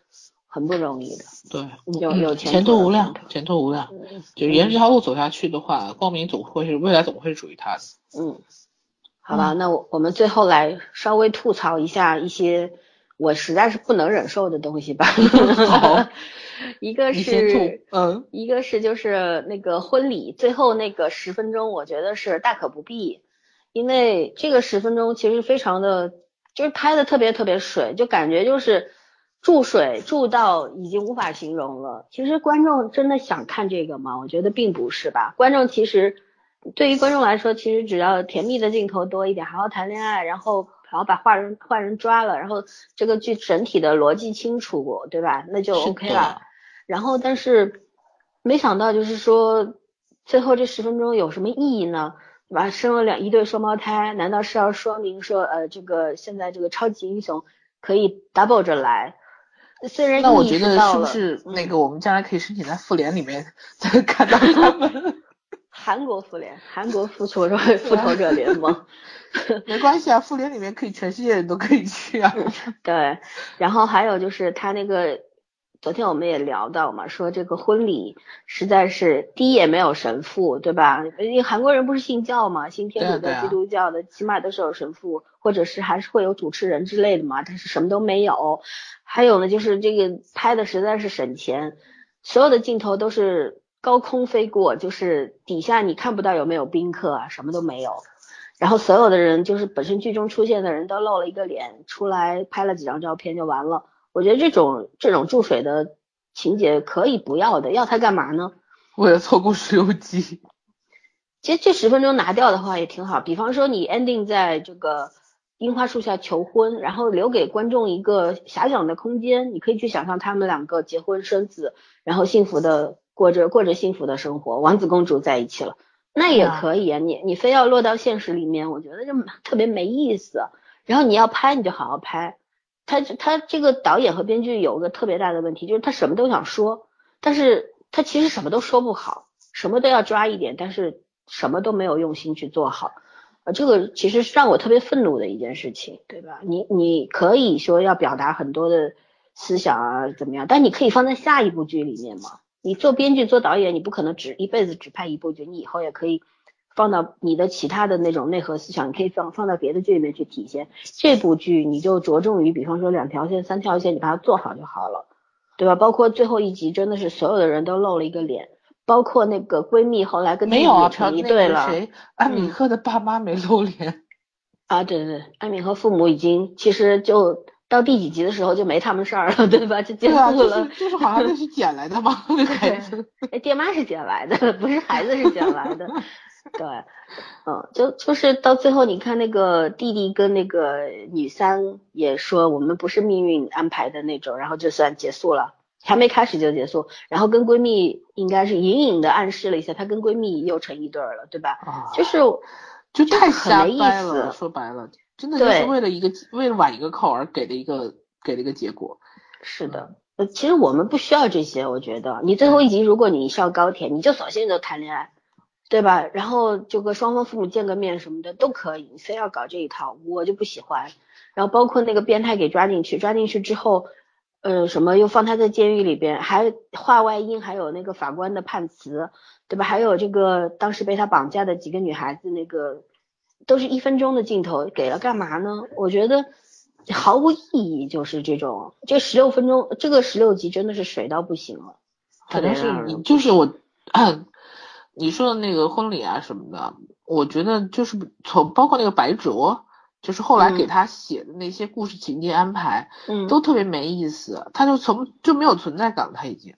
很不容易的，对，有有
前途无量，前途无量。就沿着这条路走下去的话，光明总会是未来，总会是属于他的。
嗯，好吧，那我我们最后来稍微吐槽一下一些我实在是不能忍受的东西吧。
好，
一个
是嗯，
一个是就是那个婚礼最后那个十分钟，我觉得是大可不必，因为这个十分钟其实非常的，就是拍的特别特别水，就感觉就是。注水注到已经无法形容了。其实观众真的想看这个吗？我觉得并不是吧。观众其实对于观众来说，其实只要甜蜜的镜头多一点，好好谈恋爱，然后然后把坏人坏人抓了，然后这个剧整体的逻辑清楚，对吧？那就 OK 了。然后但是没想到就是说最后这十分钟有什么意义呢？对吧？生了两一对双胞胎，难道是要说明说呃这个现在这个超级英雄可以 double 着来？虽然
那我觉得是不是那个我们将来可以申请在复联里面再看到他们？
韩国复联，韩国复仇者复仇者联盟，
没关系啊，复联里面可以全世界人都可以去啊。
对，然后还有就是他那个，昨天我们也聊到嘛，说这个婚礼实在是第一也没有神父，对吧？因为韩国人不是信教嘛，信天主的、基督教的，起码都是有神父，或者是还是会有主持人之类的嘛，但是什么都没有。还有呢，就是这个拍的实在是省钱，所有的镜头都是高空飞过，就是底下你看不到有没有宾客啊，什么都没有。然后所有的人就是本身剧中出现的人都露了一个脸出来，拍了几张照片就完了。我觉得这种这种注水的情节可以不要的，要它干嘛呢？
为了凑够石油机。
其实这十分钟拿掉的话也挺好，比方说你 ending 在这个。樱花树下求婚，然后留给观众一个遐想的空间，你可以去想象他们两个结婚生子，然后幸福的过着过着幸福的生活，王子公主在一起了，那也可以啊。你你非要落到现实里面，我觉得就特别没意思。然后你要拍，你就好好拍。他他这个导演和编剧有个特别大的问题，就是他什么都想说，但是他其实什么都说不好，什么都要抓一点，但是什么都没有用心去做好。啊，这个其实是让我特别愤怒的一件事情，对吧？你你可以说要表达很多的思想啊，怎么样？但你可以放在下一部剧里面嘛。你做编剧、做导演，你不可能只一辈子只拍一部剧，你以后也可以放到你的其他的那种内核思想，你可以放放到别的剧里面去体现。这部剧你就着重于，比方说两条线、三条线，你把它做好就好了，对吧？包括最后一集，真的是所有的人都露了一个脸。包括那个闺蜜后来跟
没有啊，
成一对了。
谁？艾米赫的爸妈没露脸。
啊，对对对，安敏赫父母已经其实就到第几集的时候就没他们事儿了，对吧？就结束了。
就是就是好像那是捡来的吗？那孩子。
哎，爹妈是捡来的，不是孩子是捡来的。对，嗯，就就是到最后，你看那个弟弟跟那个女三也说，我们不是命运安排的那种，然后就算结束了，还没开始就结束，然后跟闺蜜应该是隐隐的暗示了一下，她跟闺蜜又成一对了，对吧？啊，就是
就太
瞎
掰了，说白了，真的就是为了一个为了挽一个扣而给的一个给了一个结果。
是的，呃，其实我们不需要这些，我觉得你最后一集如果你上高铁，你就索性就谈恋爱。对吧？然后就跟双方父母见个面什么的都可以，你非要搞这一套，我就不喜欢。然后包括那个变态给抓进去，抓进去之后，呃，什么又放他在监狱里边，还话外音，还有那个法官的判词，对吧？还有这个当时被他绑架的几个女孩子，那个都是一分钟的镜头，给了干嘛呢？我觉得毫无意义，就是这种。这十六分钟，这个十六集真的是水到不行了。
可能是你，就是我。你说的那个婚礼啊什么的，我觉得就是从包括那个白卓，就是后来给他写的那些故事情节安排，
嗯，
都特别没意思。他就从就没有存在感了，他已经，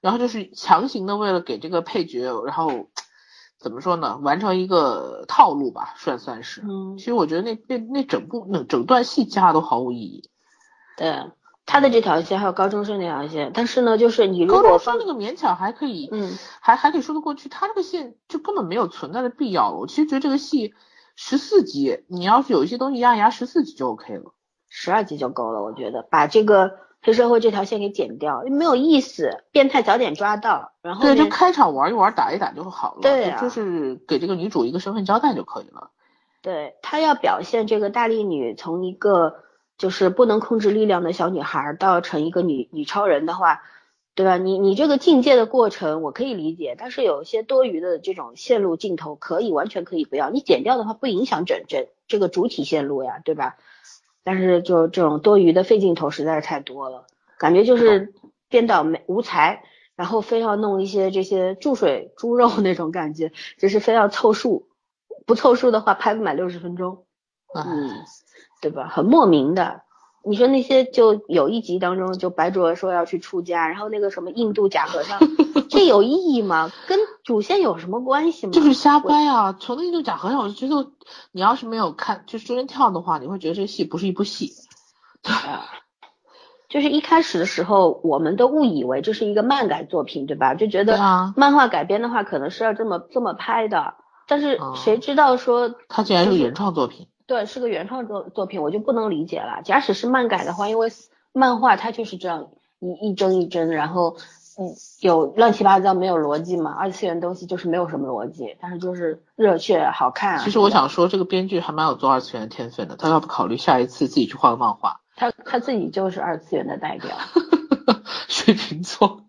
然后就是强行的为了给这个配角，然后怎么说呢，完成一个套路吧，算算是。
嗯，
其实我觉得那那那整部那整段戏加都毫无意义。
对。他的这条线还有高中生那条线，但是呢，就是你如果
放那个勉强还可以，
嗯，
还还可以说得过去。他这个线就根本没有存在的必要了。我其实觉得这个戏十四集，你要是有一些东西压一压，十四集就 OK 了，
十二集就够了。我觉得把这个黑社会这条线给剪掉，没有意思。变态早点抓到，然后
对，就开场玩一玩，打一打就好了。
对，
就是给这个女主一个身份交代就可以了。
对她要表现这个大力女从一个。就是不能控制力量的小女孩，到成一个女女超人的话，对吧？你你这个境界的过程我可以理解，但是有一些多余的这种线路镜头可以完全可以不要，你剪掉的话不影响整整这个主体线路呀，对吧？但是就这种多余的废镜头实在是太多了，感觉就是编导没无才，然后非要弄一些这些注水猪肉那种感觉，就是非要凑数，不凑数的话拍不满六十分钟，嗯。对吧？很莫名的，你说那些就有一集当中，就白卓说要去出家，然后那个什么印度假和尚，这有意义吗？跟主线有什么关系吗？
就是瞎掰啊！从那印度假和尚，我就觉得你要是没有看，就是中间跳的话，你会觉得这戏不是一部戏。
对，就是一开始的时候，我们都误以为这是一个漫改作品，对吧？就觉得漫画改编的话，可能是要这么这么拍的，但是谁知道说
它竟然是原创作品。
对，是个原创作作品，我就不能理解了。假使是漫改的话，因为漫画它就是这样一一帧一帧，然后嗯有乱七八糟没有逻辑嘛，二次元东西就是没有什么逻辑，但是就是热血好看。
其实我想说，这个编剧还蛮有做二次元天分的，他要不考虑下一次自己去画个漫画。
他他自己就是二次元的代表，
水瓶座，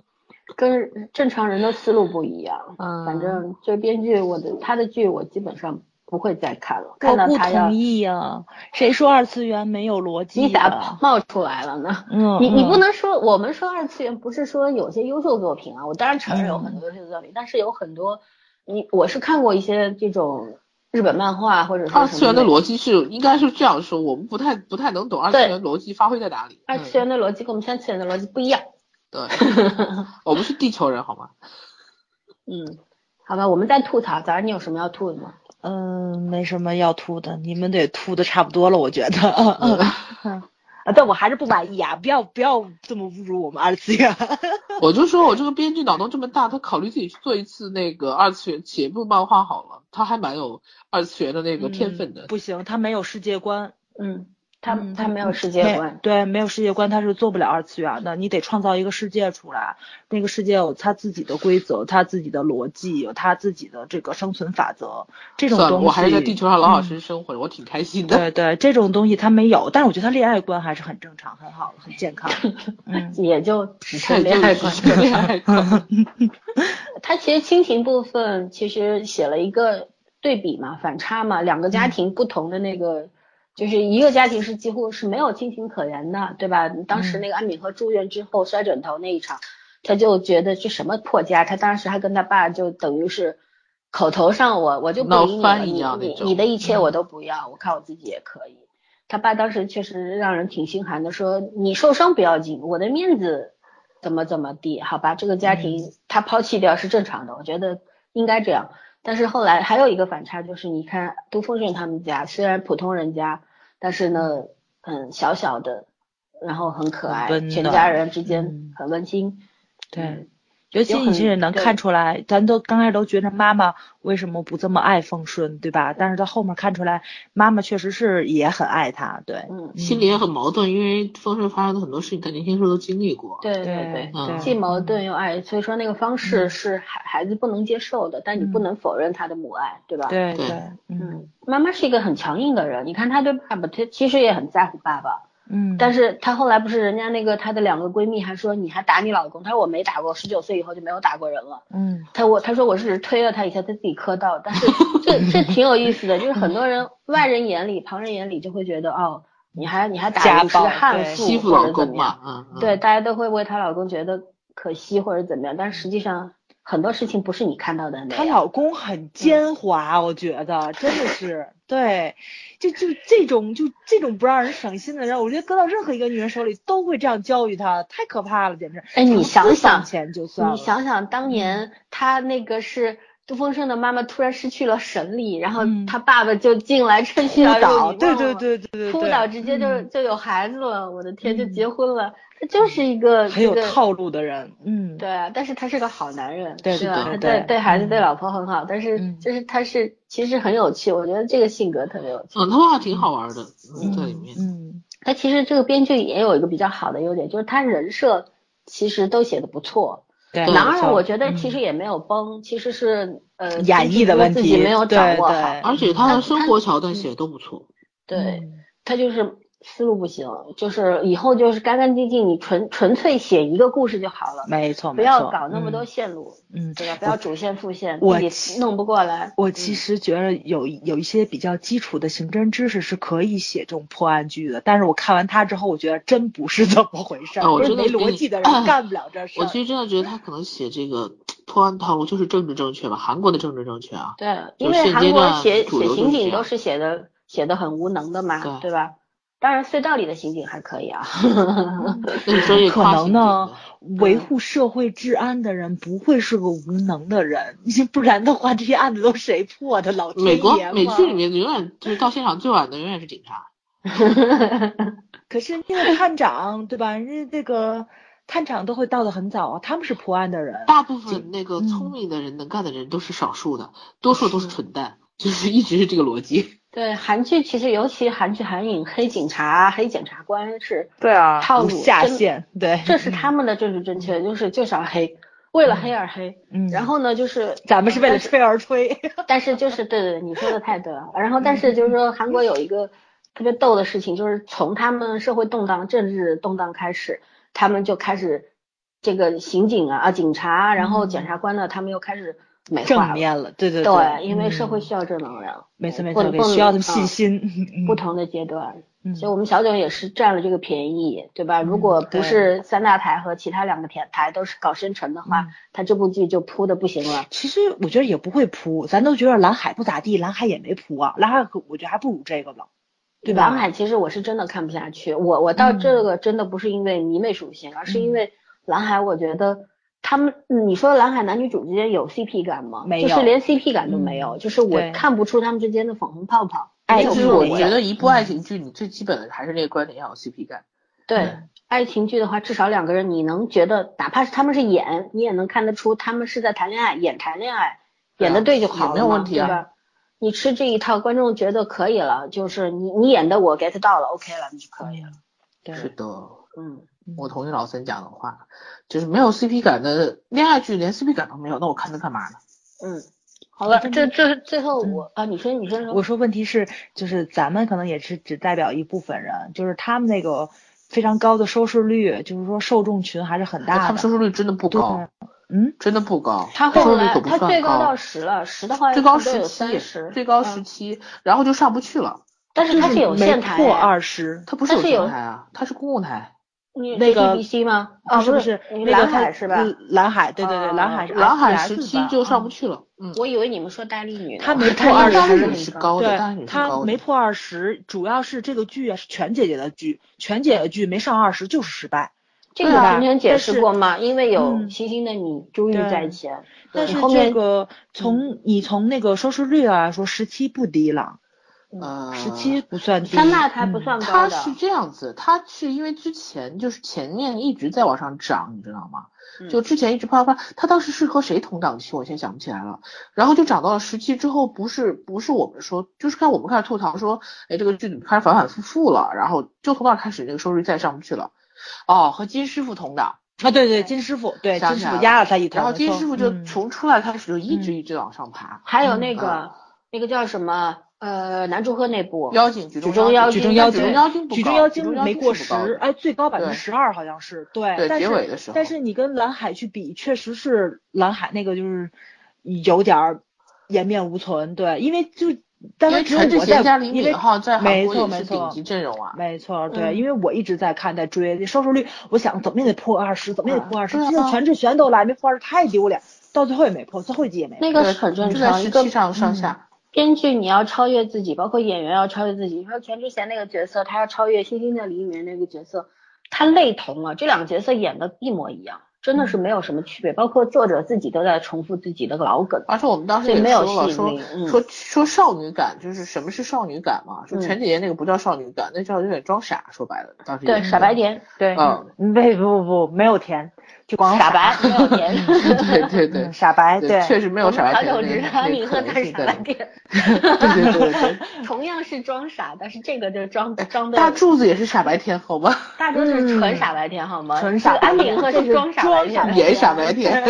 跟正常人的思路不一样。嗯，反正这编剧我的他的剧我基本上。不会再看了。我
不同意呀，谁说二次元没有逻辑？
你咋冒出来了呢？嗯，你你不能说我们说二次元不是说有些优秀作品啊，我当然承认有很多优秀作品，但是有很多你我是看过一些这种日本漫画或者
二次元的逻辑是应该是这样说，我们不太不太能懂二次元逻辑发挥在哪里。
二次元的逻辑跟我们三次元的逻辑不一样。
对，我们是地球人好吗？
嗯，好吧，我们在吐槽，早上你有什么要吐的吗？
嗯，没什么要吐的，你们得吐的差不多了，我觉得。啊，但我还是不满意啊！不要不要这么侮辱我们二次元。
我就说我这个编剧脑洞这么大，他考虑自己去做一次那个二次元写一部漫画好了，他还蛮有二次元的那个天分的。
不行，他没有世界观。
嗯。他他没有世界观，
对，没有世界观，他是做不了二次元的。你得创造一个世界出来，那个世界有他自己的规则，他自己的逻辑，有他自己的这个生存法则。这种东西，
我还是在地球上老老实实生活，我挺开心的。
对对，这种东西他没有，但是我觉得他恋爱观还是很正常，很好，很健康。
嗯，也就只是恋爱观。恋爱观。他其实亲情部分其实写了一个对比嘛，反差嘛，两个家庭不同的那个。就是一个家庭是几乎是没有亲情可言的，对吧？当时那个安敏和住院之后摔枕头那一场，他就觉得这什么破家，他当时还跟他爸就等于是口头上我我就不理你了，你你你的一切我都不要，我靠我自己也可以。他爸当时确实让人挺心寒的，说你受伤不要紧，我的面子怎么怎么地？好吧，这个家庭他抛弃掉是正常的，我觉得应该这样。但是后来还有一个反差，就是你看杜丰顺他们家，虽然普通人家，但是呢，很，小小的，然后很可爱，全家人之间很温馨。
对。尤其你其实能看出来，咱都刚开始都觉得妈妈为什么不这么爱丰顺，对吧？但是到后面看出来，妈妈确实是也很爱他，对，
嗯，
心里也很矛盾，因为丰顺发生的很多事情，他年轻时候都经历过，
对对对，既矛盾又爱，所以说那个方式是孩孩子不能接受的，但你不能否认他的母爱，对吧？
对对，
嗯，妈妈是一个很强硬的人，你看他对爸爸，他其实也很在乎爸爸。
嗯，
但是她后来不是人家那个她的两个闺蜜还说你还打你老公，她说我没打过，十九岁以后就没有打过人了。
嗯，
她我她说我是推了她一下，她自己磕到，但是这 这挺有意思的，就是很多人外人眼里旁人眼里就会觉得哦，你还你还打你是个悍妇或者怎么样，
嗯
对，大家都会为她老公觉得可惜或者怎么样，但实际上。很多事情不是你看到的那
她老公很奸猾，我觉得真的是对，就就这种就这种不让人省心的人，我觉得搁到任何一个女人手里都会这样教育她，太可怕了，简直。
哎，你想想，
钱就算
你想想当年他那个是杜丰生的妈妈突然失去了神力，然后他爸爸就进来趁虚而入，
对对对对对，
扑倒直接就就有孩子了，我的天，就结婚了。他就是一个
很有套路的人，嗯，
对啊，但是他是个好男人，
对对
对，对对孩子对老婆很好，但是就是他是其实很有趣，我觉得这个性格特别有趣，
嗯，他挺好玩的，在里面，
嗯，
他其实这个编剧也有一个比较好的优点，就是他人设其实都写的不错，
对，
男二我觉得其实也没有崩，其实是呃
演绎的问题
自己没有掌握好，
而且他的生活桥段写的都不错，
对他就是。思路不行，就是以后就是干干净净，你纯纯粹写一个故事就好了。
没错，
不要搞那么多线路，
嗯，
对吧？不要主线副线，
自
己弄不过来。
我其实觉得有有一些比较基础的刑侦知识是可以写这种破案剧的，但是我看完他之后，我觉得真不是这么回事儿。
我觉得
没逻辑的人干不了这事
儿。我其实真的觉得他可能写这个破案套路就是政治正确吧，韩国的政治正确啊。
对，因为韩国写写刑警都是写的写的很无能的嘛，对吧？当然，隧道里的刑警还可以啊。
可能呢，维护社会治安的人不会是个无能的人，不然的话，这些案子都谁破的？老
美国美剧里面永远就是到现场最晚的永远是警察。
可是那个探长对吧？人家这个探长都会到的很早啊，他们是破案的人。
大部分那个聪明的人、能干的人都是少数的，多数都是蠢蛋，就是一直是这个逻辑。
对韩剧，其实尤其韩剧韩影，黑警察、黑检察官是，
对啊，
套路
下线，对，
这是他们的政治正确，就是就是要黑，为了黑而黑。嗯，然后呢，就是
咱们是为了吹而吹。
但是就是 对对对，你说的太对了。然后但是就是说，韩国有一个特别逗的事情，就是从他们社会动荡、政治动荡开始，他们就开始这个刑警啊、啊警察，然后检察官呢，他们又开始。
正面了，对对
对，因为社会需要正能量，
没错没错，需要他们信心。
不同的阶段，所以我们小九也是占了这个便宜，对吧？如果不是三大台和其他两个台台都是搞深沉的话，他这部剧就扑的不行了。
其实我觉得也不会扑，咱都觉得蓝海不咋地，蓝海也没扑啊，蓝海我觉得还不如这个呢，对吧？
蓝海其实我是真的看不下去，我我到这个真的不是因为迷妹属性，而是因为蓝海我觉得。他们，你说蓝海男女主之间有 CP 感吗？
没有，
就是连 CP 感都没有，就是我看不出他们之间的粉红泡泡。
哎，其实我觉得一部爱情剧，你最基本的还是那个观点要有 CP 感。
对，爱情剧的话，至少两个人你能觉得，哪怕是他们是演，你也能看得出他们是在谈恋爱，演谈恋爱，演的对就好了，
没有问题
啊。你吃这一套，观众觉得可以了，就是你你演的我 get 到了，OK 了，你就可以了。对，
是的，
嗯。
我同意老森讲的话，就是没有 CP 感的恋爱剧，连 CP 感都没有，那我看它干嘛呢？
嗯，好了，这这最后我啊，你说你说，
我说问题是，就是咱们可能也是只代表一部分人，就是他们那个非常高的收视率，就是说受众群还是很大的。
他们收视率真的不高，
嗯，
真的不高。
他后来他最高到十了，十的话
最高
十
七，最高十七，然后就上不去了。
但是它是有线台，
破二十，
它不是有线台啊，它是公共台。
那个
BBC 吗？
啊，不是，
蓝海是吧？
蓝海，对对对，蓝海是
蓝海十七就上不去了。嗯，
我以为你们说戴丽女，
她 没破二
十，是高的，
对，她没破二十，主要是这个剧啊是全姐姐的剧，全姐姐剧没上二十就是失败。
这个之前解释过吗？因为有星星的你、终于在前，
但是这个从你从那个收视率来说，十七不低了。
呃，
十七不算低，
三大台不算高
的。它是这样子，它是因为之前就是前面一直在往上涨，你知道吗？就之前一直啪啪啪，它当时是和谁同档期，我现在想不起来了。然后就涨到了十七之后，不是不是我们说，就是看我们开始吐槽说，哎，这个剧开始反反复复了，然后就从那开始那个收视率再上不去了。哦，和金师傅同档
啊，对对，金师傅，对金师傅压了他一头，
然后金师傅就从出来开始就一直一直往上爬。
还有那个那个叫什么？呃，男主和那部
妖精，
举中妖
精，举
中
妖精，
举
中
妖精
没过十，哎，最高百分之十二好像是，对，
对，结尾的时候。
但是你跟蓝海去比，确实是蓝海那个就是有点颜面无存，对，因为就但是只有我在，因为没错没错，
顶级阵容啊，
没错，对，因为我一直在看在追收视率，我想怎么也得破二十，怎么也得破二十，现在全智贤都来没破二十，太丢脸，到最后也没破，最后一集也没，
那个很正常，
一个上上下。
编剧你要超越自己，包括演员要超越自己。你说全智贤那个角色，他要超越《星星的黎明》那个角色，他类同了，这两个角色演的一模一样，真的是没有什么区别。包括作者自己都在重复自己的老梗。
而且我们当时也说了，说说说少女感，就是什么是少女感嘛？说全姐姐那个不叫少女感，那叫有点装傻。说白了，当时
对傻白甜，对，
嗯，不不不，没有甜。
傻白 没有甜，
对对对，
傻白对，
确实没有傻白甜。
我知道你喝的是傻白甜，
对对对，
同样是装傻，但是这个就装装的。
大柱子也是傻白甜，好吗？
大柱子是纯傻白甜，好吗？
纯傻。
安敏赫是装傻白甜，
演傻白甜。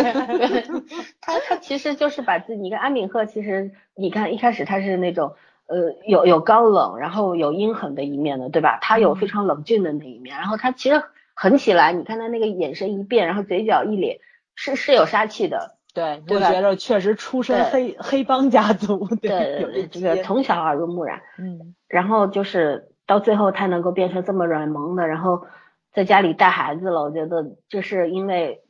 他他其实就是把自己，你看安敏赫，其实你看一开始他是那种呃有有高冷，然后有阴狠的一面的，对吧？他有非常冷峻的那一面，然后他其实。狠起来，你看他那个眼神一变，然后嘴角一咧，是是有杀气的。
对，我觉得确实出身黑黑帮家族。
对，这个从小耳濡目染。嗯。然后就是到最后他能够变成这么软萌的，然后在家里带孩子了。我觉得就是因为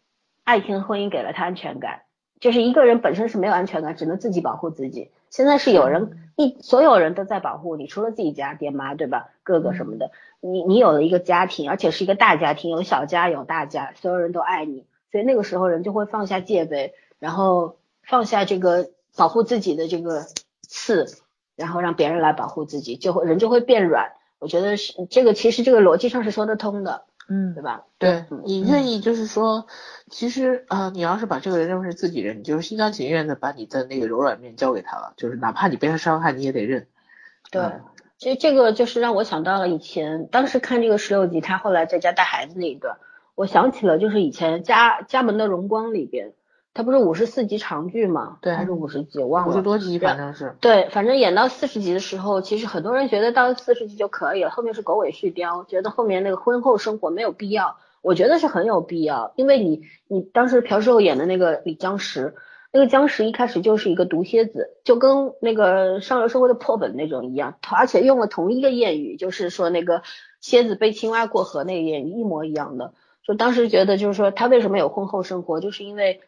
爱情婚姻给了他安全感。就是一个人本身是没有安全感，只能自己保护自己。现在是有人一所有人都在保护你，除了自己家爹妈，对吧？哥哥什么的。你你有了一个家庭，而且是一个大家庭，有小家有大家，所有人都爱你，所以那个时候人就会放下戒备，然后放下这个保护自己的这个刺，然后让别人来保护自己，就会人就会变软。我觉得是这个，其实这个逻辑上是说得通的，嗯，对吧？
对你愿意就是说，其实啊，你要是把这个人认为是自己人，你就是心甘情愿的把你的那个柔软面交给他了，就是哪怕你被他伤害，你也得认。
对。其实这个就是让我想到了以前，当时看这个十六集，他后来在家带孩子那一段，我想起了就是以前家家门的荣光里边，他不是五十四集长剧嘛，
对，
还是五十集，我忘了，
五十多集反正是，
对，反正演到四十集的时候，其实很多人觉得到四十集就可以了，后面是狗尾续貂，觉得后面那个婚后生活没有必要，我觉得是很有必要，因为你你当时朴世厚演的那个李江石。那个僵尸一开始就是一个毒蝎子，就跟那个上流社会的破本那种一样，而且用了同一个谚语，就是说那个蝎子背青蛙过河那个谚语一模一样的。就当时觉得，就是说他为什么有婚后生活，就是因为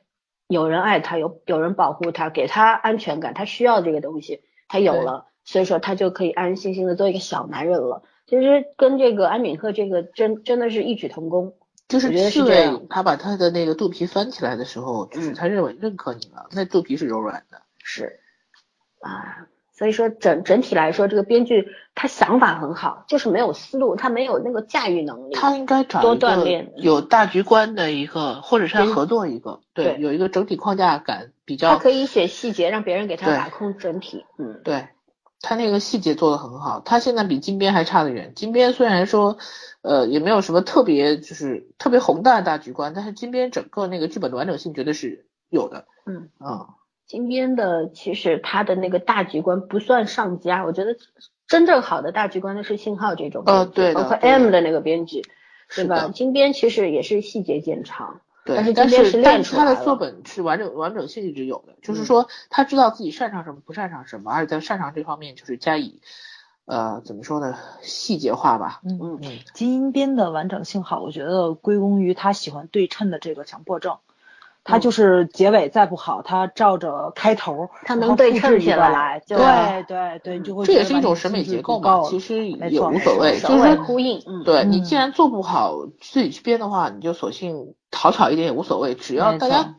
有人爱他，有有人保护他，给他安全感，他需要这个东西，他有了，所以说他就可以安安心心的做一个小男人了。其实跟这个安敏赫这个真真的是异曲同工。
就是刺猬，他把他的那个肚皮翻起来的时候，就是他认为认可你了，那肚皮是柔软的，
是。啊，所以说整整体来说，这个编剧他想法很好，就是没有思路，他没有那个驾驭能力，
他应该找
多锻炼，
有大局观的一个，或者是他合作一个，对，有一个整体框架感比较，
他可以写细节，让别人给他把控整体，嗯，
对。他那个细节做的很好，他现在比金边还差得远。金边虽然说，呃，也没有什么特别，就是特别宏大的大局观，但是金边整个那个剧本的完整性绝对是有的。
嗯
啊，
金边的其实他的那个大局观不算上佳，我觉得真正好的大局观的是信号这种，
呃，对
包括 M 的那个编剧，对吧？金边其实也是细节见长。
对，
但是
但
是
但是他的作本是完整完整性一直有的，就是说他知道自己擅长什么，不擅长什么，而且在擅长这方面就是加以呃怎么说呢细节化吧。
嗯嗯嗯。金边的完整性好，我觉得归功于他喜欢对称的这个强迫症，他就是结尾再不好，他照着开头，
他能对称起
来，对对对，就会
这也是一种审美结构嘛，其实也无所谓，就是
呼应。
对你既然做不好自己去编的话，你就索性讨巧一点也无所谓，只要大家。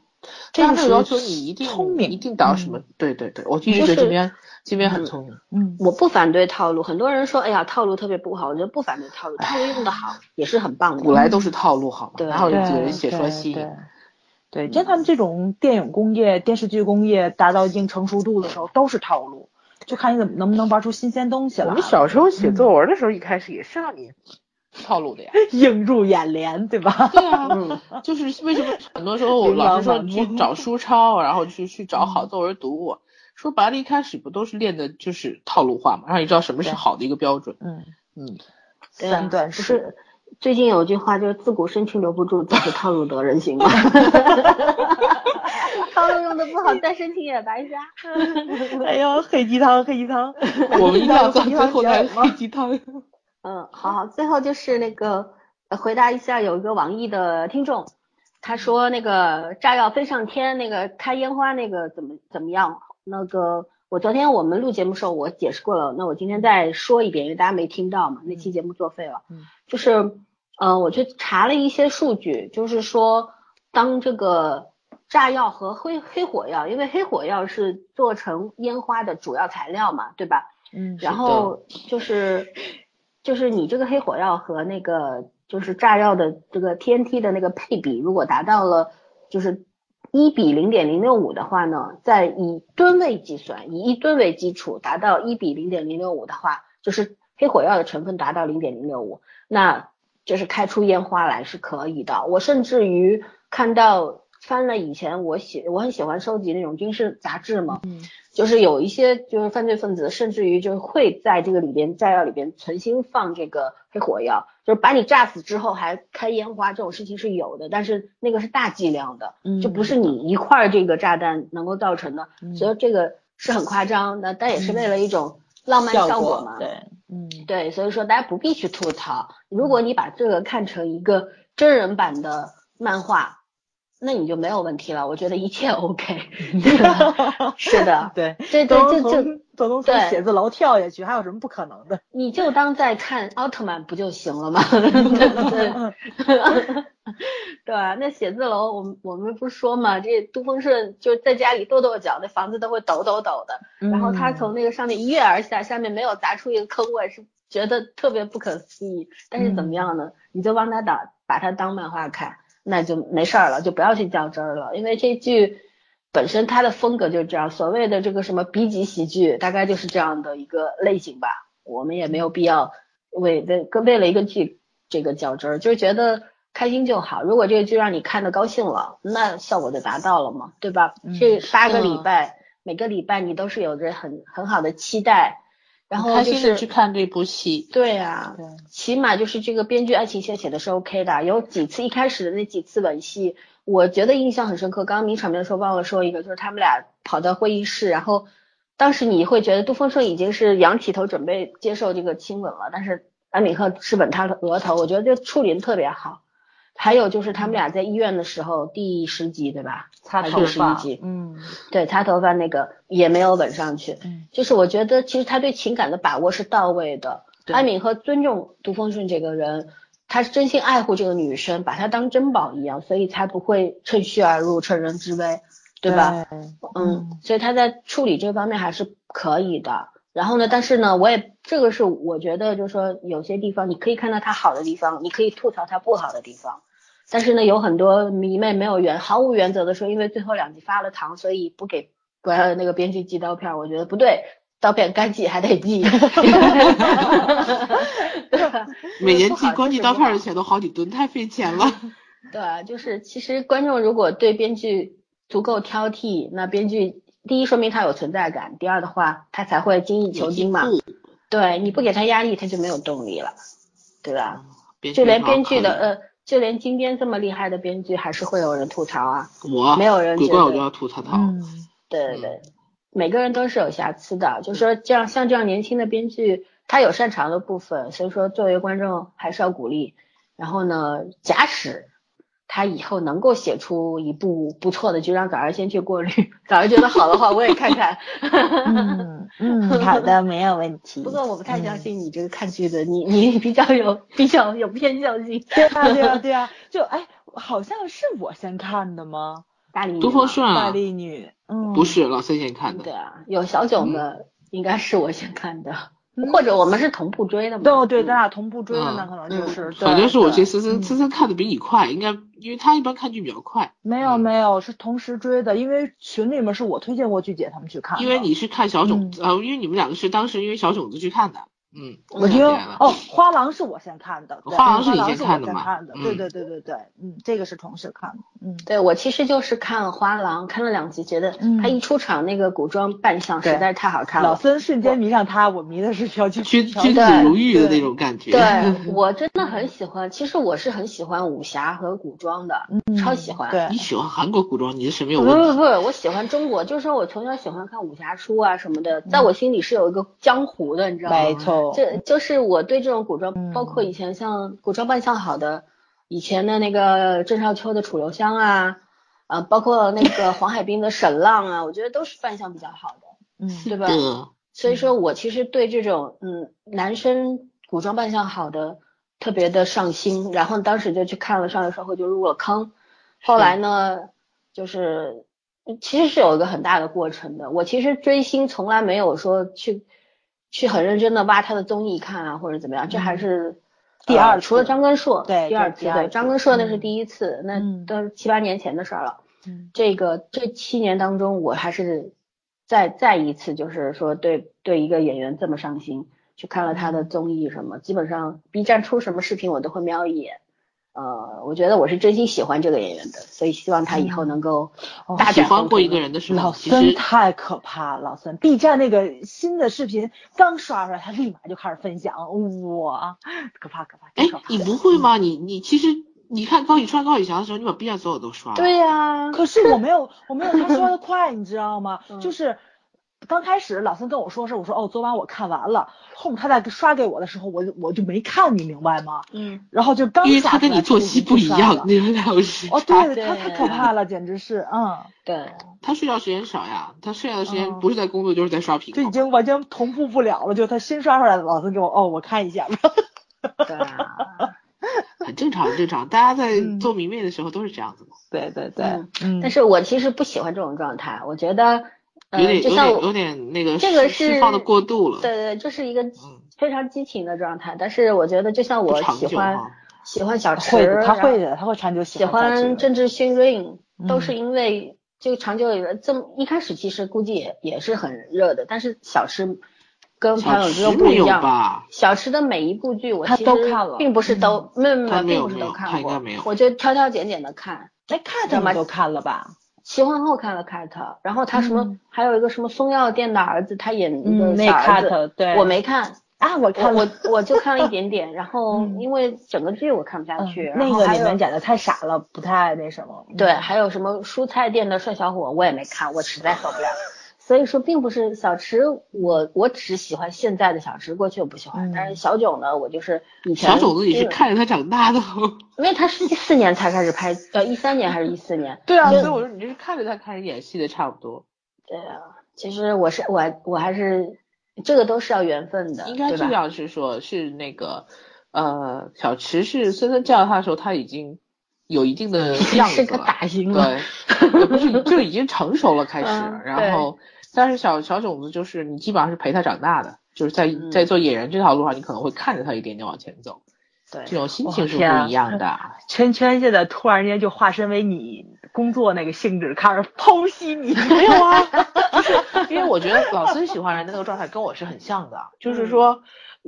这个要求你一定
聪明，
一定到什么？对对对，我一直觉得这边这边很聪明。
嗯，
我不反对套路，很多人说，哎呀，套路特别不好，我觉得不反对套路，套路用的好也是很棒的。
古来都是套路好，
对，
然后有几个人写出来吸引。
对，像他们这种电影工业、电视剧工业达到一定成熟度的时候，都是套路，就看你怎么能不能玩出新鲜东西了。
我们小时候写作文的时候，一开始也是让你。套路的呀，
映入眼帘，对吧？
对啊，嗯，就是为什么很多时候我 老师说你去找书抄，然后去去找好作文读，说白了，一开始不都是练的就是套路化嘛，让你知道什么是好的一个标准。
嗯
嗯，
三段
式。最近有句话就是自古深情留不住，自是套路得人心嘛。套路用的不好，再深情也白瞎。
哎呦，黑鸡汤，黑鸡汤，
我们一定要到最后来黑鸡汤。
嗯，好好，最后就是那个回答一下，有一个网易的听众，他说那个炸药飞上天，那个开烟花那个怎么怎么样？那个我昨天我们录节目时候我解释过了，那我今天再说一遍，因为大家没听到嘛，那期节目作废了。嗯，就是呃，我去查了一些数据，就是说当这个炸药和黑黑火药，因为黑火药是做成烟花的主要材料嘛，对吧？
嗯，
然后就是。就是你这个黑火药和那个就是炸药的这个 TNT 的那个配比，如果达到了就是一比零点零六五的话呢，在以吨位计算，以一吨为基础达到一比零点零六五的话，就是黑火药的成分达到零点零六五，那就是开出烟花来是可以的。我甚至于看到。翻了以前我喜我很喜欢收集那种军事杂志嘛，嗯，就是有一些就是犯罪分子，甚至于就是会在这个里边炸药里边存心放这个黑火药，就是把你炸死之后还开烟花，这种事情是有的，但是那个是大剂量的，嗯，就不是你一块这个炸弹能够造成的，所以这个是很夸张的，但也是为了一种浪漫效果嘛，
对，嗯，
对，所以说大家不必去吐槽，如果你把这个看成一个真人版的漫画。那你就没有问题了，我觉得一切 OK，是的，
对，
这这这这
都能从写字楼跳下去，还有什么不可能的？
你就当在看奥特曼不就行了吗？对对吧？那写字楼，我们我们不是说嘛，这杜丰顺就在家里跺跺脚，那房子都会抖抖抖的。然后他从那个上面一跃而下，下面没有砸出一个坑，我也是觉得特别不可思议。但是怎么样呢？你就帮他打，把他当漫画看。那就没事儿了，就不要去较真儿了，因为这剧本身它的风格就是这样，所谓的这个什么 B 级喜剧，大概就是这样的一个类型吧。我们也没有必要为为为了一个剧这个较真儿，就是觉得开心就好。如果这个剧让你看的高兴了，那效果就达到了嘛，对吧？这八个礼拜，每个礼拜你都是有着很很好的期待。然后就是
去看这部戏，
对呀，起码就是这个编剧爱情线写的是 OK 的，有几次一开始的那几次吻戏，我觉得印象很深刻。刚刚名场面的时候忘了说一个，就是他们俩跑到会议室，然后当时你会觉得杜丰顺已经是仰起头准备接受这个亲吻了，但是安敏赫是吻他的额头，我觉得这处理的特别好。还有就是他们俩在医院的时候，第十集对吧？
擦头
发，嗯，对，擦头发那个也没有吻上去，嗯，就是我觉得其实他对情感的把握是到位的。安敏和尊重杜丰顺这个人，他是真心爱护这个女生，把她当珍宝一样，所以才不会趁虚而入，趁人之危，对吧？嗯，所以他在处理这方面还是可以的。然后呢，但是呢，我也这个是我觉得就是说有些地方你可以看到它好的地方，你可以吐槽它不好的地方。但是呢，有很多迷妹没有原毫无原则的说，因为最后两集发了糖，所以不给不要那个编剧寄刀片。我觉得不对，刀片该寄还得寄。
每年寄光寄刀片的钱都好几吨，太费钱了。
对，就是其实观众如果对编剧足够挑剔，那编剧第一说明他有存在感，第二的话他才会精益求精嘛。对，你不给他压力，他就没有动力了，对吧？就连编剧的呃。就连今天这么厉害的编剧，还是会有人吐槽啊！
我
没有人
觉得我就要吐槽他。
嗯，对对对，每个人都是有瑕疵的，就是说这样像这样年轻的编剧，他有擅长的部分，所以说作为观众还是要鼓励。然后呢，假使他以后能够写出一部不错的，就让早儿先去过滤。早儿觉得好的话，我也看看。
嗯嗯，好的，没有问题。
不过我不太相信你这个看剧的，你你比较有比较有偏向性。
对啊对啊对啊，就哎，好像是我先看的吗？
大力女。
东方顺啊。
大力女。嗯。
不是老三先看的。
对啊，有小囧的，应该是我先看的。或者我们是同步追的嘛？
对对，咱俩同步追的，那可能就是。
反正是我先森森森森看的比你快，应该因为他一般看剧比较快。
没有没有，是同时追的，因为群里面是我推荐过剧姐他们去看。
因为你是看小种子呃，因为你们两个是当时因为小种子去看的。嗯，
我听哦，花郎是我先看的，
花郎是
你
先看
的
嘛？
对对对对对，嗯，这个是同时看的，嗯，
对我其实就是看花郎，看了两集，觉得他一出场那个古装扮相实在是太好看
了，老孙瞬间迷上他，我迷的是飘
君君子如玉的那种感觉，
对我真的很喜欢，其实我是很喜欢武侠和古装的，超喜欢。
对，
你喜欢韩国古装，你的审美有
问题？不不不，我喜欢中国，就是说我从小喜欢看武侠书啊什么的，在我心里是有一个江湖的，你知道吗？
没错，
这就是。我对这种古装，包括以前像古装扮相好的，以前的那个郑少秋的楚留香啊，啊，包括那个黄海冰的沈浪啊，我觉得都是扮相比较好的，嗯，对吧？所以说我其实对这种嗯男生古装扮相好的特别的上心，然后当时就去看了《上流社会》，就入了坑。后来呢，就是其实是有一个很大的过程的。我其实追星从来没有说去。去很认真的挖他的综艺看啊，或者怎么样，这还是
第二，
除了张根硕，
对，
第二次，对，张根硕那是第一次，那都是七八年前的事儿了。嗯，这个这七年当中，我还是再再一次，就是说对对一个演员这么上心，去看了他的综艺什么，基本上 B 站出什么视频我都会瞄一眼。呃，我觉得我是真心喜欢这个演员的，所以希望他以后能够大
喜欢过一个人的时候，
老孙太可怕了。老孙 B 站那个新的视频刚刷出来，他立马就开始分享，哇，可怕可怕！
哎，你不会吗？你你其实你看高以川、高以翔的时候，你把 B 站所有都刷了。
对呀，
可是我没有，我没有他刷的快，你知道吗？就是。刚开始老孙跟我说是，我说哦，昨晚我看完了。后面他在刷给我的时候，我我就没看，你明白吗？嗯。然后就刚
因为他跟你作息不一样，你们俩是。
哦，对，他太可怕了，简直是，嗯。
对。
他睡觉时间少呀，他睡觉的时间不是在工作就是在刷屏。
就已经完全同步不了了，就他新刷出来的，老孙给我哦，我看一下。
对啊。
很正常，很正常，大家在做迷妹的时候都是这样子的。
对对对。
嗯。但是我其实不喜欢这种状态，我觉得。
有点
有点
有点那个，
这个是
释放的过度了。
对对，就是一个非常激情的状态。但是我觉得，就像我喜欢喜欢小池，
他会的，他会长久
喜欢郑智薰 Rain，都是因为这个长久以来这么一开始其实估计也也是很热的。但是小池跟朋友又不一样。小池的每一部剧我其实并不是都没有没有并不是都看过，我就挑挑拣拣的看。
哎，看他们都看了吧？
齐皇后看了 cat，然后他什么还有一个什么松药店的儿子，他演那个
小儿子，对，
我没看
啊，我看
我我就看了一点点，然后因为整个剧我看不下去，
那个里面演的太傻了，不太那什么。
对，还有什么蔬菜店的帅小伙，我也没看，我实在受不了。所以说，并不是小池，我我只喜欢现在的小池，过去我不喜欢。但是小九呢，我就是以前
小囧子你是看着他长大的，
因为他是一四年才开始拍，呃，一三年还是一四年？
对啊，所以我说你这是看着他开始演戏的，差不多。
对啊，其实我是我我还是这个都是要缘分的，
应该这样是说，是那个呃，小池是森森叫他的时候，他已经有一定的 样子了，是
个打星了，
对，不是就已经成熟了开始，然后。但是小小种子就是你基本上是陪他长大的，就是在在做演员这条路上，你可能会看着他一点点往前走，
对，
这种心情是不一样的。
圈圈现在突然间就化身为你工作那个性质，开始剖析你。
没有啊，就是因为我觉得老孙喜欢人的那个状态跟我是很像的，就是说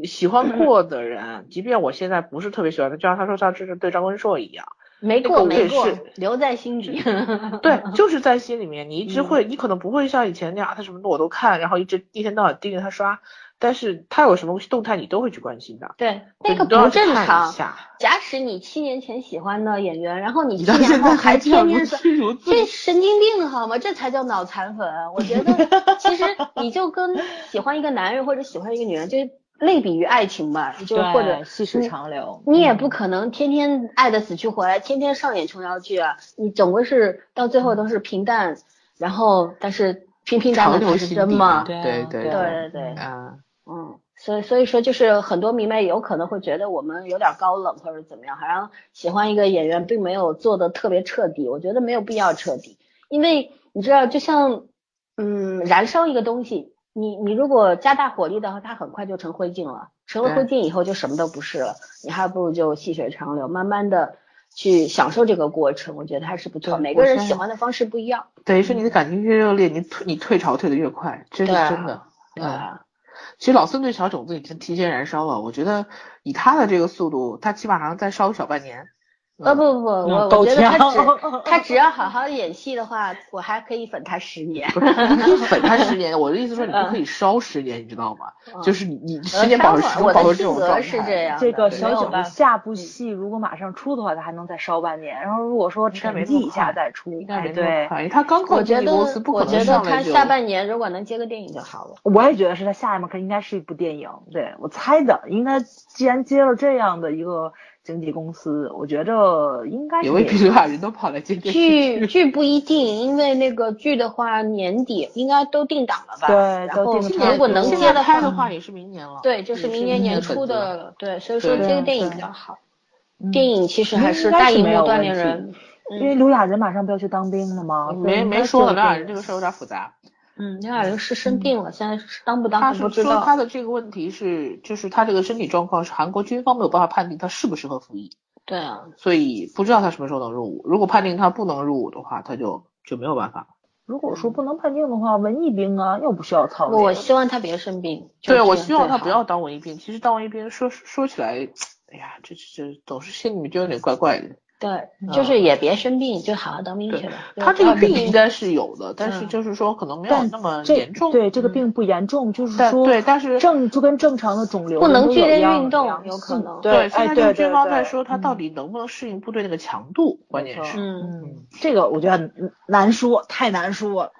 喜欢过的人，即便我现在不是特别喜欢他，就像他说像这是对张文硕一样。
没过没过，留在心底。
对，就是在心里面，你一直会，你可能不会像以前那样，他什么我都看，然后一直一天到晚盯着他刷。但是他有什么动态，你都会去关心的。
对，那个不正常。假使你七年前喜欢的演员，然后你七年后还天天刷，这神经病好吗？这才叫脑残粉。我觉得其实你就跟喜欢一个男人或者喜欢一个女人，就类比于爱情吧，就或者
细水长流。
你也不可能天天爱的死去活来，天天上演琼瑶剧啊！你总归是到最后都是平淡，然后但是平平淡淡才是真嘛。
对
对
对
对对。嗯嗯，所以所以说就是很多迷妹有可能会觉得我们有点高冷或者怎么样，好像喜欢一个演员并没有做的特别彻底。我觉得没有必要彻底，因为你知道，就像嗯燃烧一个东西。你你如果加大火力的话，它很快就成灰烬了。成了灰烬以后就什么都不是了。你还不如就细水长流，慢慢的去享受这个过程。我觉得还是不错。每个人喜欢的方式不一样。
等于说你的感情越热烈，你退你退潮退的越快，这是真的。
对啊。
其实老孙对小种子已经提前燃烧了。我觉得以他的这个速度，他起码还能再烧小半年。
呃不不不，我我觉得他只他只要好好演戏的话，我还可以粉他十年不是。
粉他十 年，我的意思说你不可以烧十年，你知道吗？就是你你十年保持保持这种状
态。
这样。这个小九下部戏如果马上出的话，他还能再烧半年。然后如果说沉寂一下再出，哎对，
他刚靠经纪公司，不可能
上。我觉得他下半年如果能接个电影就好了。
我也觉得是他下一幕可应该是一部电影，对我猜的，应该既然接了这样的一个。经纪公司，我觉得应该
也未必刘亚仁都跑来接
剧剧不一定，因为那个剧的话年底应该都定档了吧？
对，
然后如果能接
的拍的话也是明年了。
对，就是明年年初的，对，所以说这个电影比较好。电影其实还是大荧幕锻炼人，
因为刘亚仁马上不要去当兵了吗？
没没说呢，刘亚仁这个事儿有点复杂。
嗯，刘亚仁是生病了，现在是当不当
他
不知道。
说他的这个问题是，就是他这个身体状况是韩国军方没有办法判定他适不适合服役。
对啊，
所以不知道他什么时候能入伍。如果判定他不能入伍的话，他就就没有办法。
如果说不能判定的话，文艺兵啊，又不需要操
我希望他别生病。
对，我希望他不要当文艺兵。其实当文艺兵，说说起来，哎呀，这这总是心里面就有点怪怪的。
对，就是也别生病，就好好当兵去了。
他这个病应该是有的，但是就是说可能没有那么严重。
对，这个病不严重，就是说
对，但是
正就跟正常的肿瘤
不能剧烈运动有可能。
对，
现
在就军方在说他到底能不能适应部队那个强度，关键是。
嗯，
这个我觉得难说，太难说了。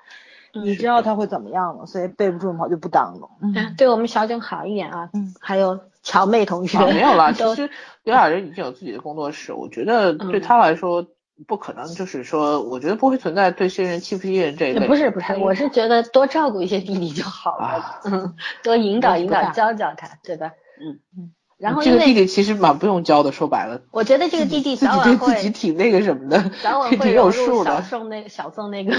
你知道他会怎么样吗？所以备不住跑，就不当了。
嗯，对我们小景好一点啊。嗯，还有。乔妹同学
没有啦，其实刘亚仁已经有自己的工作室，我觉得对他来说不可能，就是说，我觉得不会存在对新人欺负新人这一类。
不是不是，我是觉得多照顾一些弟弟就好了，嗯，多引导引导教教他，对吧？嗯嗯。然后
这个弟弟其实蛮不用教的，说白了。
我觉得这个弟弟早晚会
自己挺那个什么的，
早晚会
有数
的。小宋那个小宋那个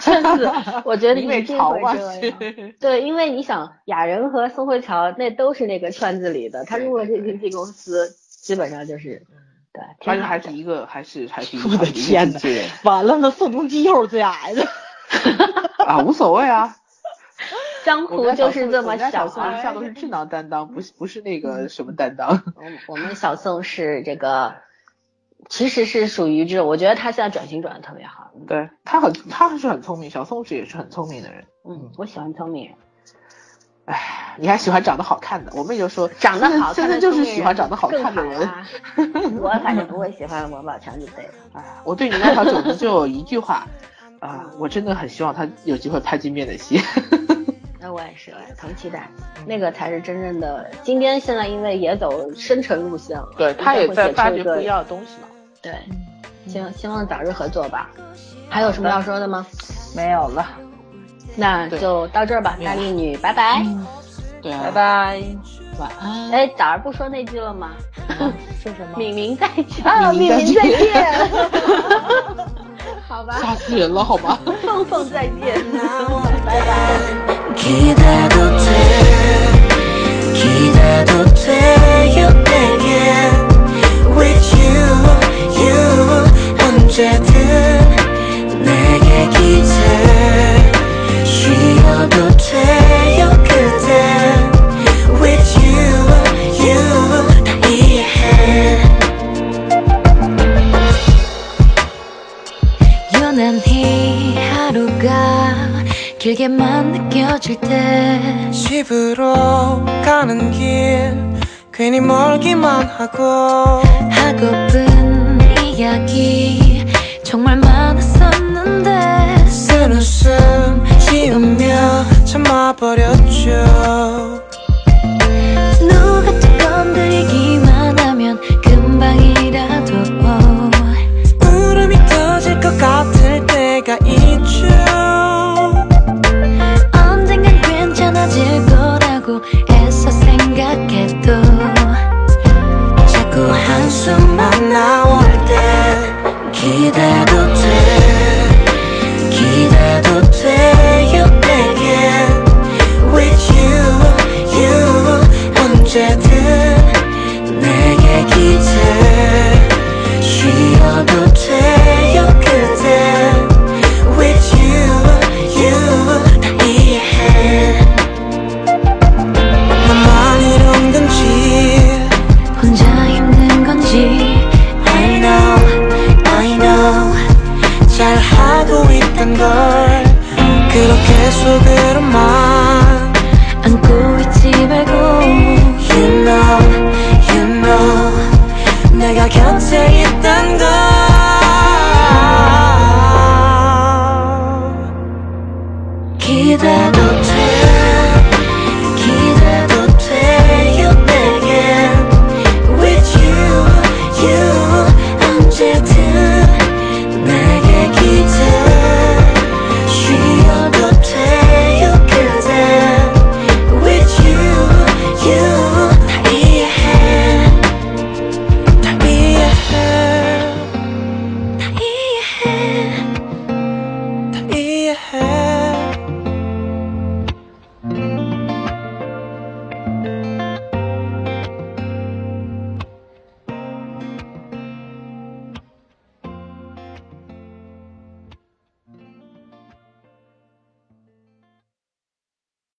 圈子，我觉得一定会这 样。对，因为你想，雅人和宋慧乔那都是那个圈子里的，他入了这经纪公司，基本上就是，对。
反正还是一个，还是还是一个。
我的天呐，完了，那宋仲基又是最矮的。
啊，无所谓啊。
江湖就是这么小，
宋一向都是智囊担当，不是不是那个什么担当。
我们小宋是这个，其实是属于这种，我觉得他现在转型转的特别好。
对他很，他还是很聪明，小宋是也是很聪明的人。
嗯，我喜欢聪明人。
哎，你还喜欢长得好看的？我们也就说
长得好看，
现在就是喜欢长得好看的人。
我反正不会喜欢王宝强就对了。
哎，我对你那条种子就有一句话啊，我真的很希望他有机会拍金边的戏。
那我也是，同期待，那个才是真正的。今天现在因为也走深沉路线了，
对他也在发掘不一样的东西嘛。
对，希望希望早日合作吧。还有什么要说的吗？
没有了，
那就到这儿吧。大力女，拜拜。
对，
拜拜，
晚安。
哎，早上不说那句了吗？
说什么？
敏敏再见
啊！敏敏再见。
好吧。
吓死人了，好吧。
凤凤再见，拜拜。
기대도 돼. 기대도 돼요 내게 With you you 언제든 내게 기대. 쉬어도 돼 길게만 느껴질 때 집으로 가는 길 괜히 멀기만 하고 하고픈 이야기 정말 많았었는데 쓴 웃음 지으며 참아버렸죠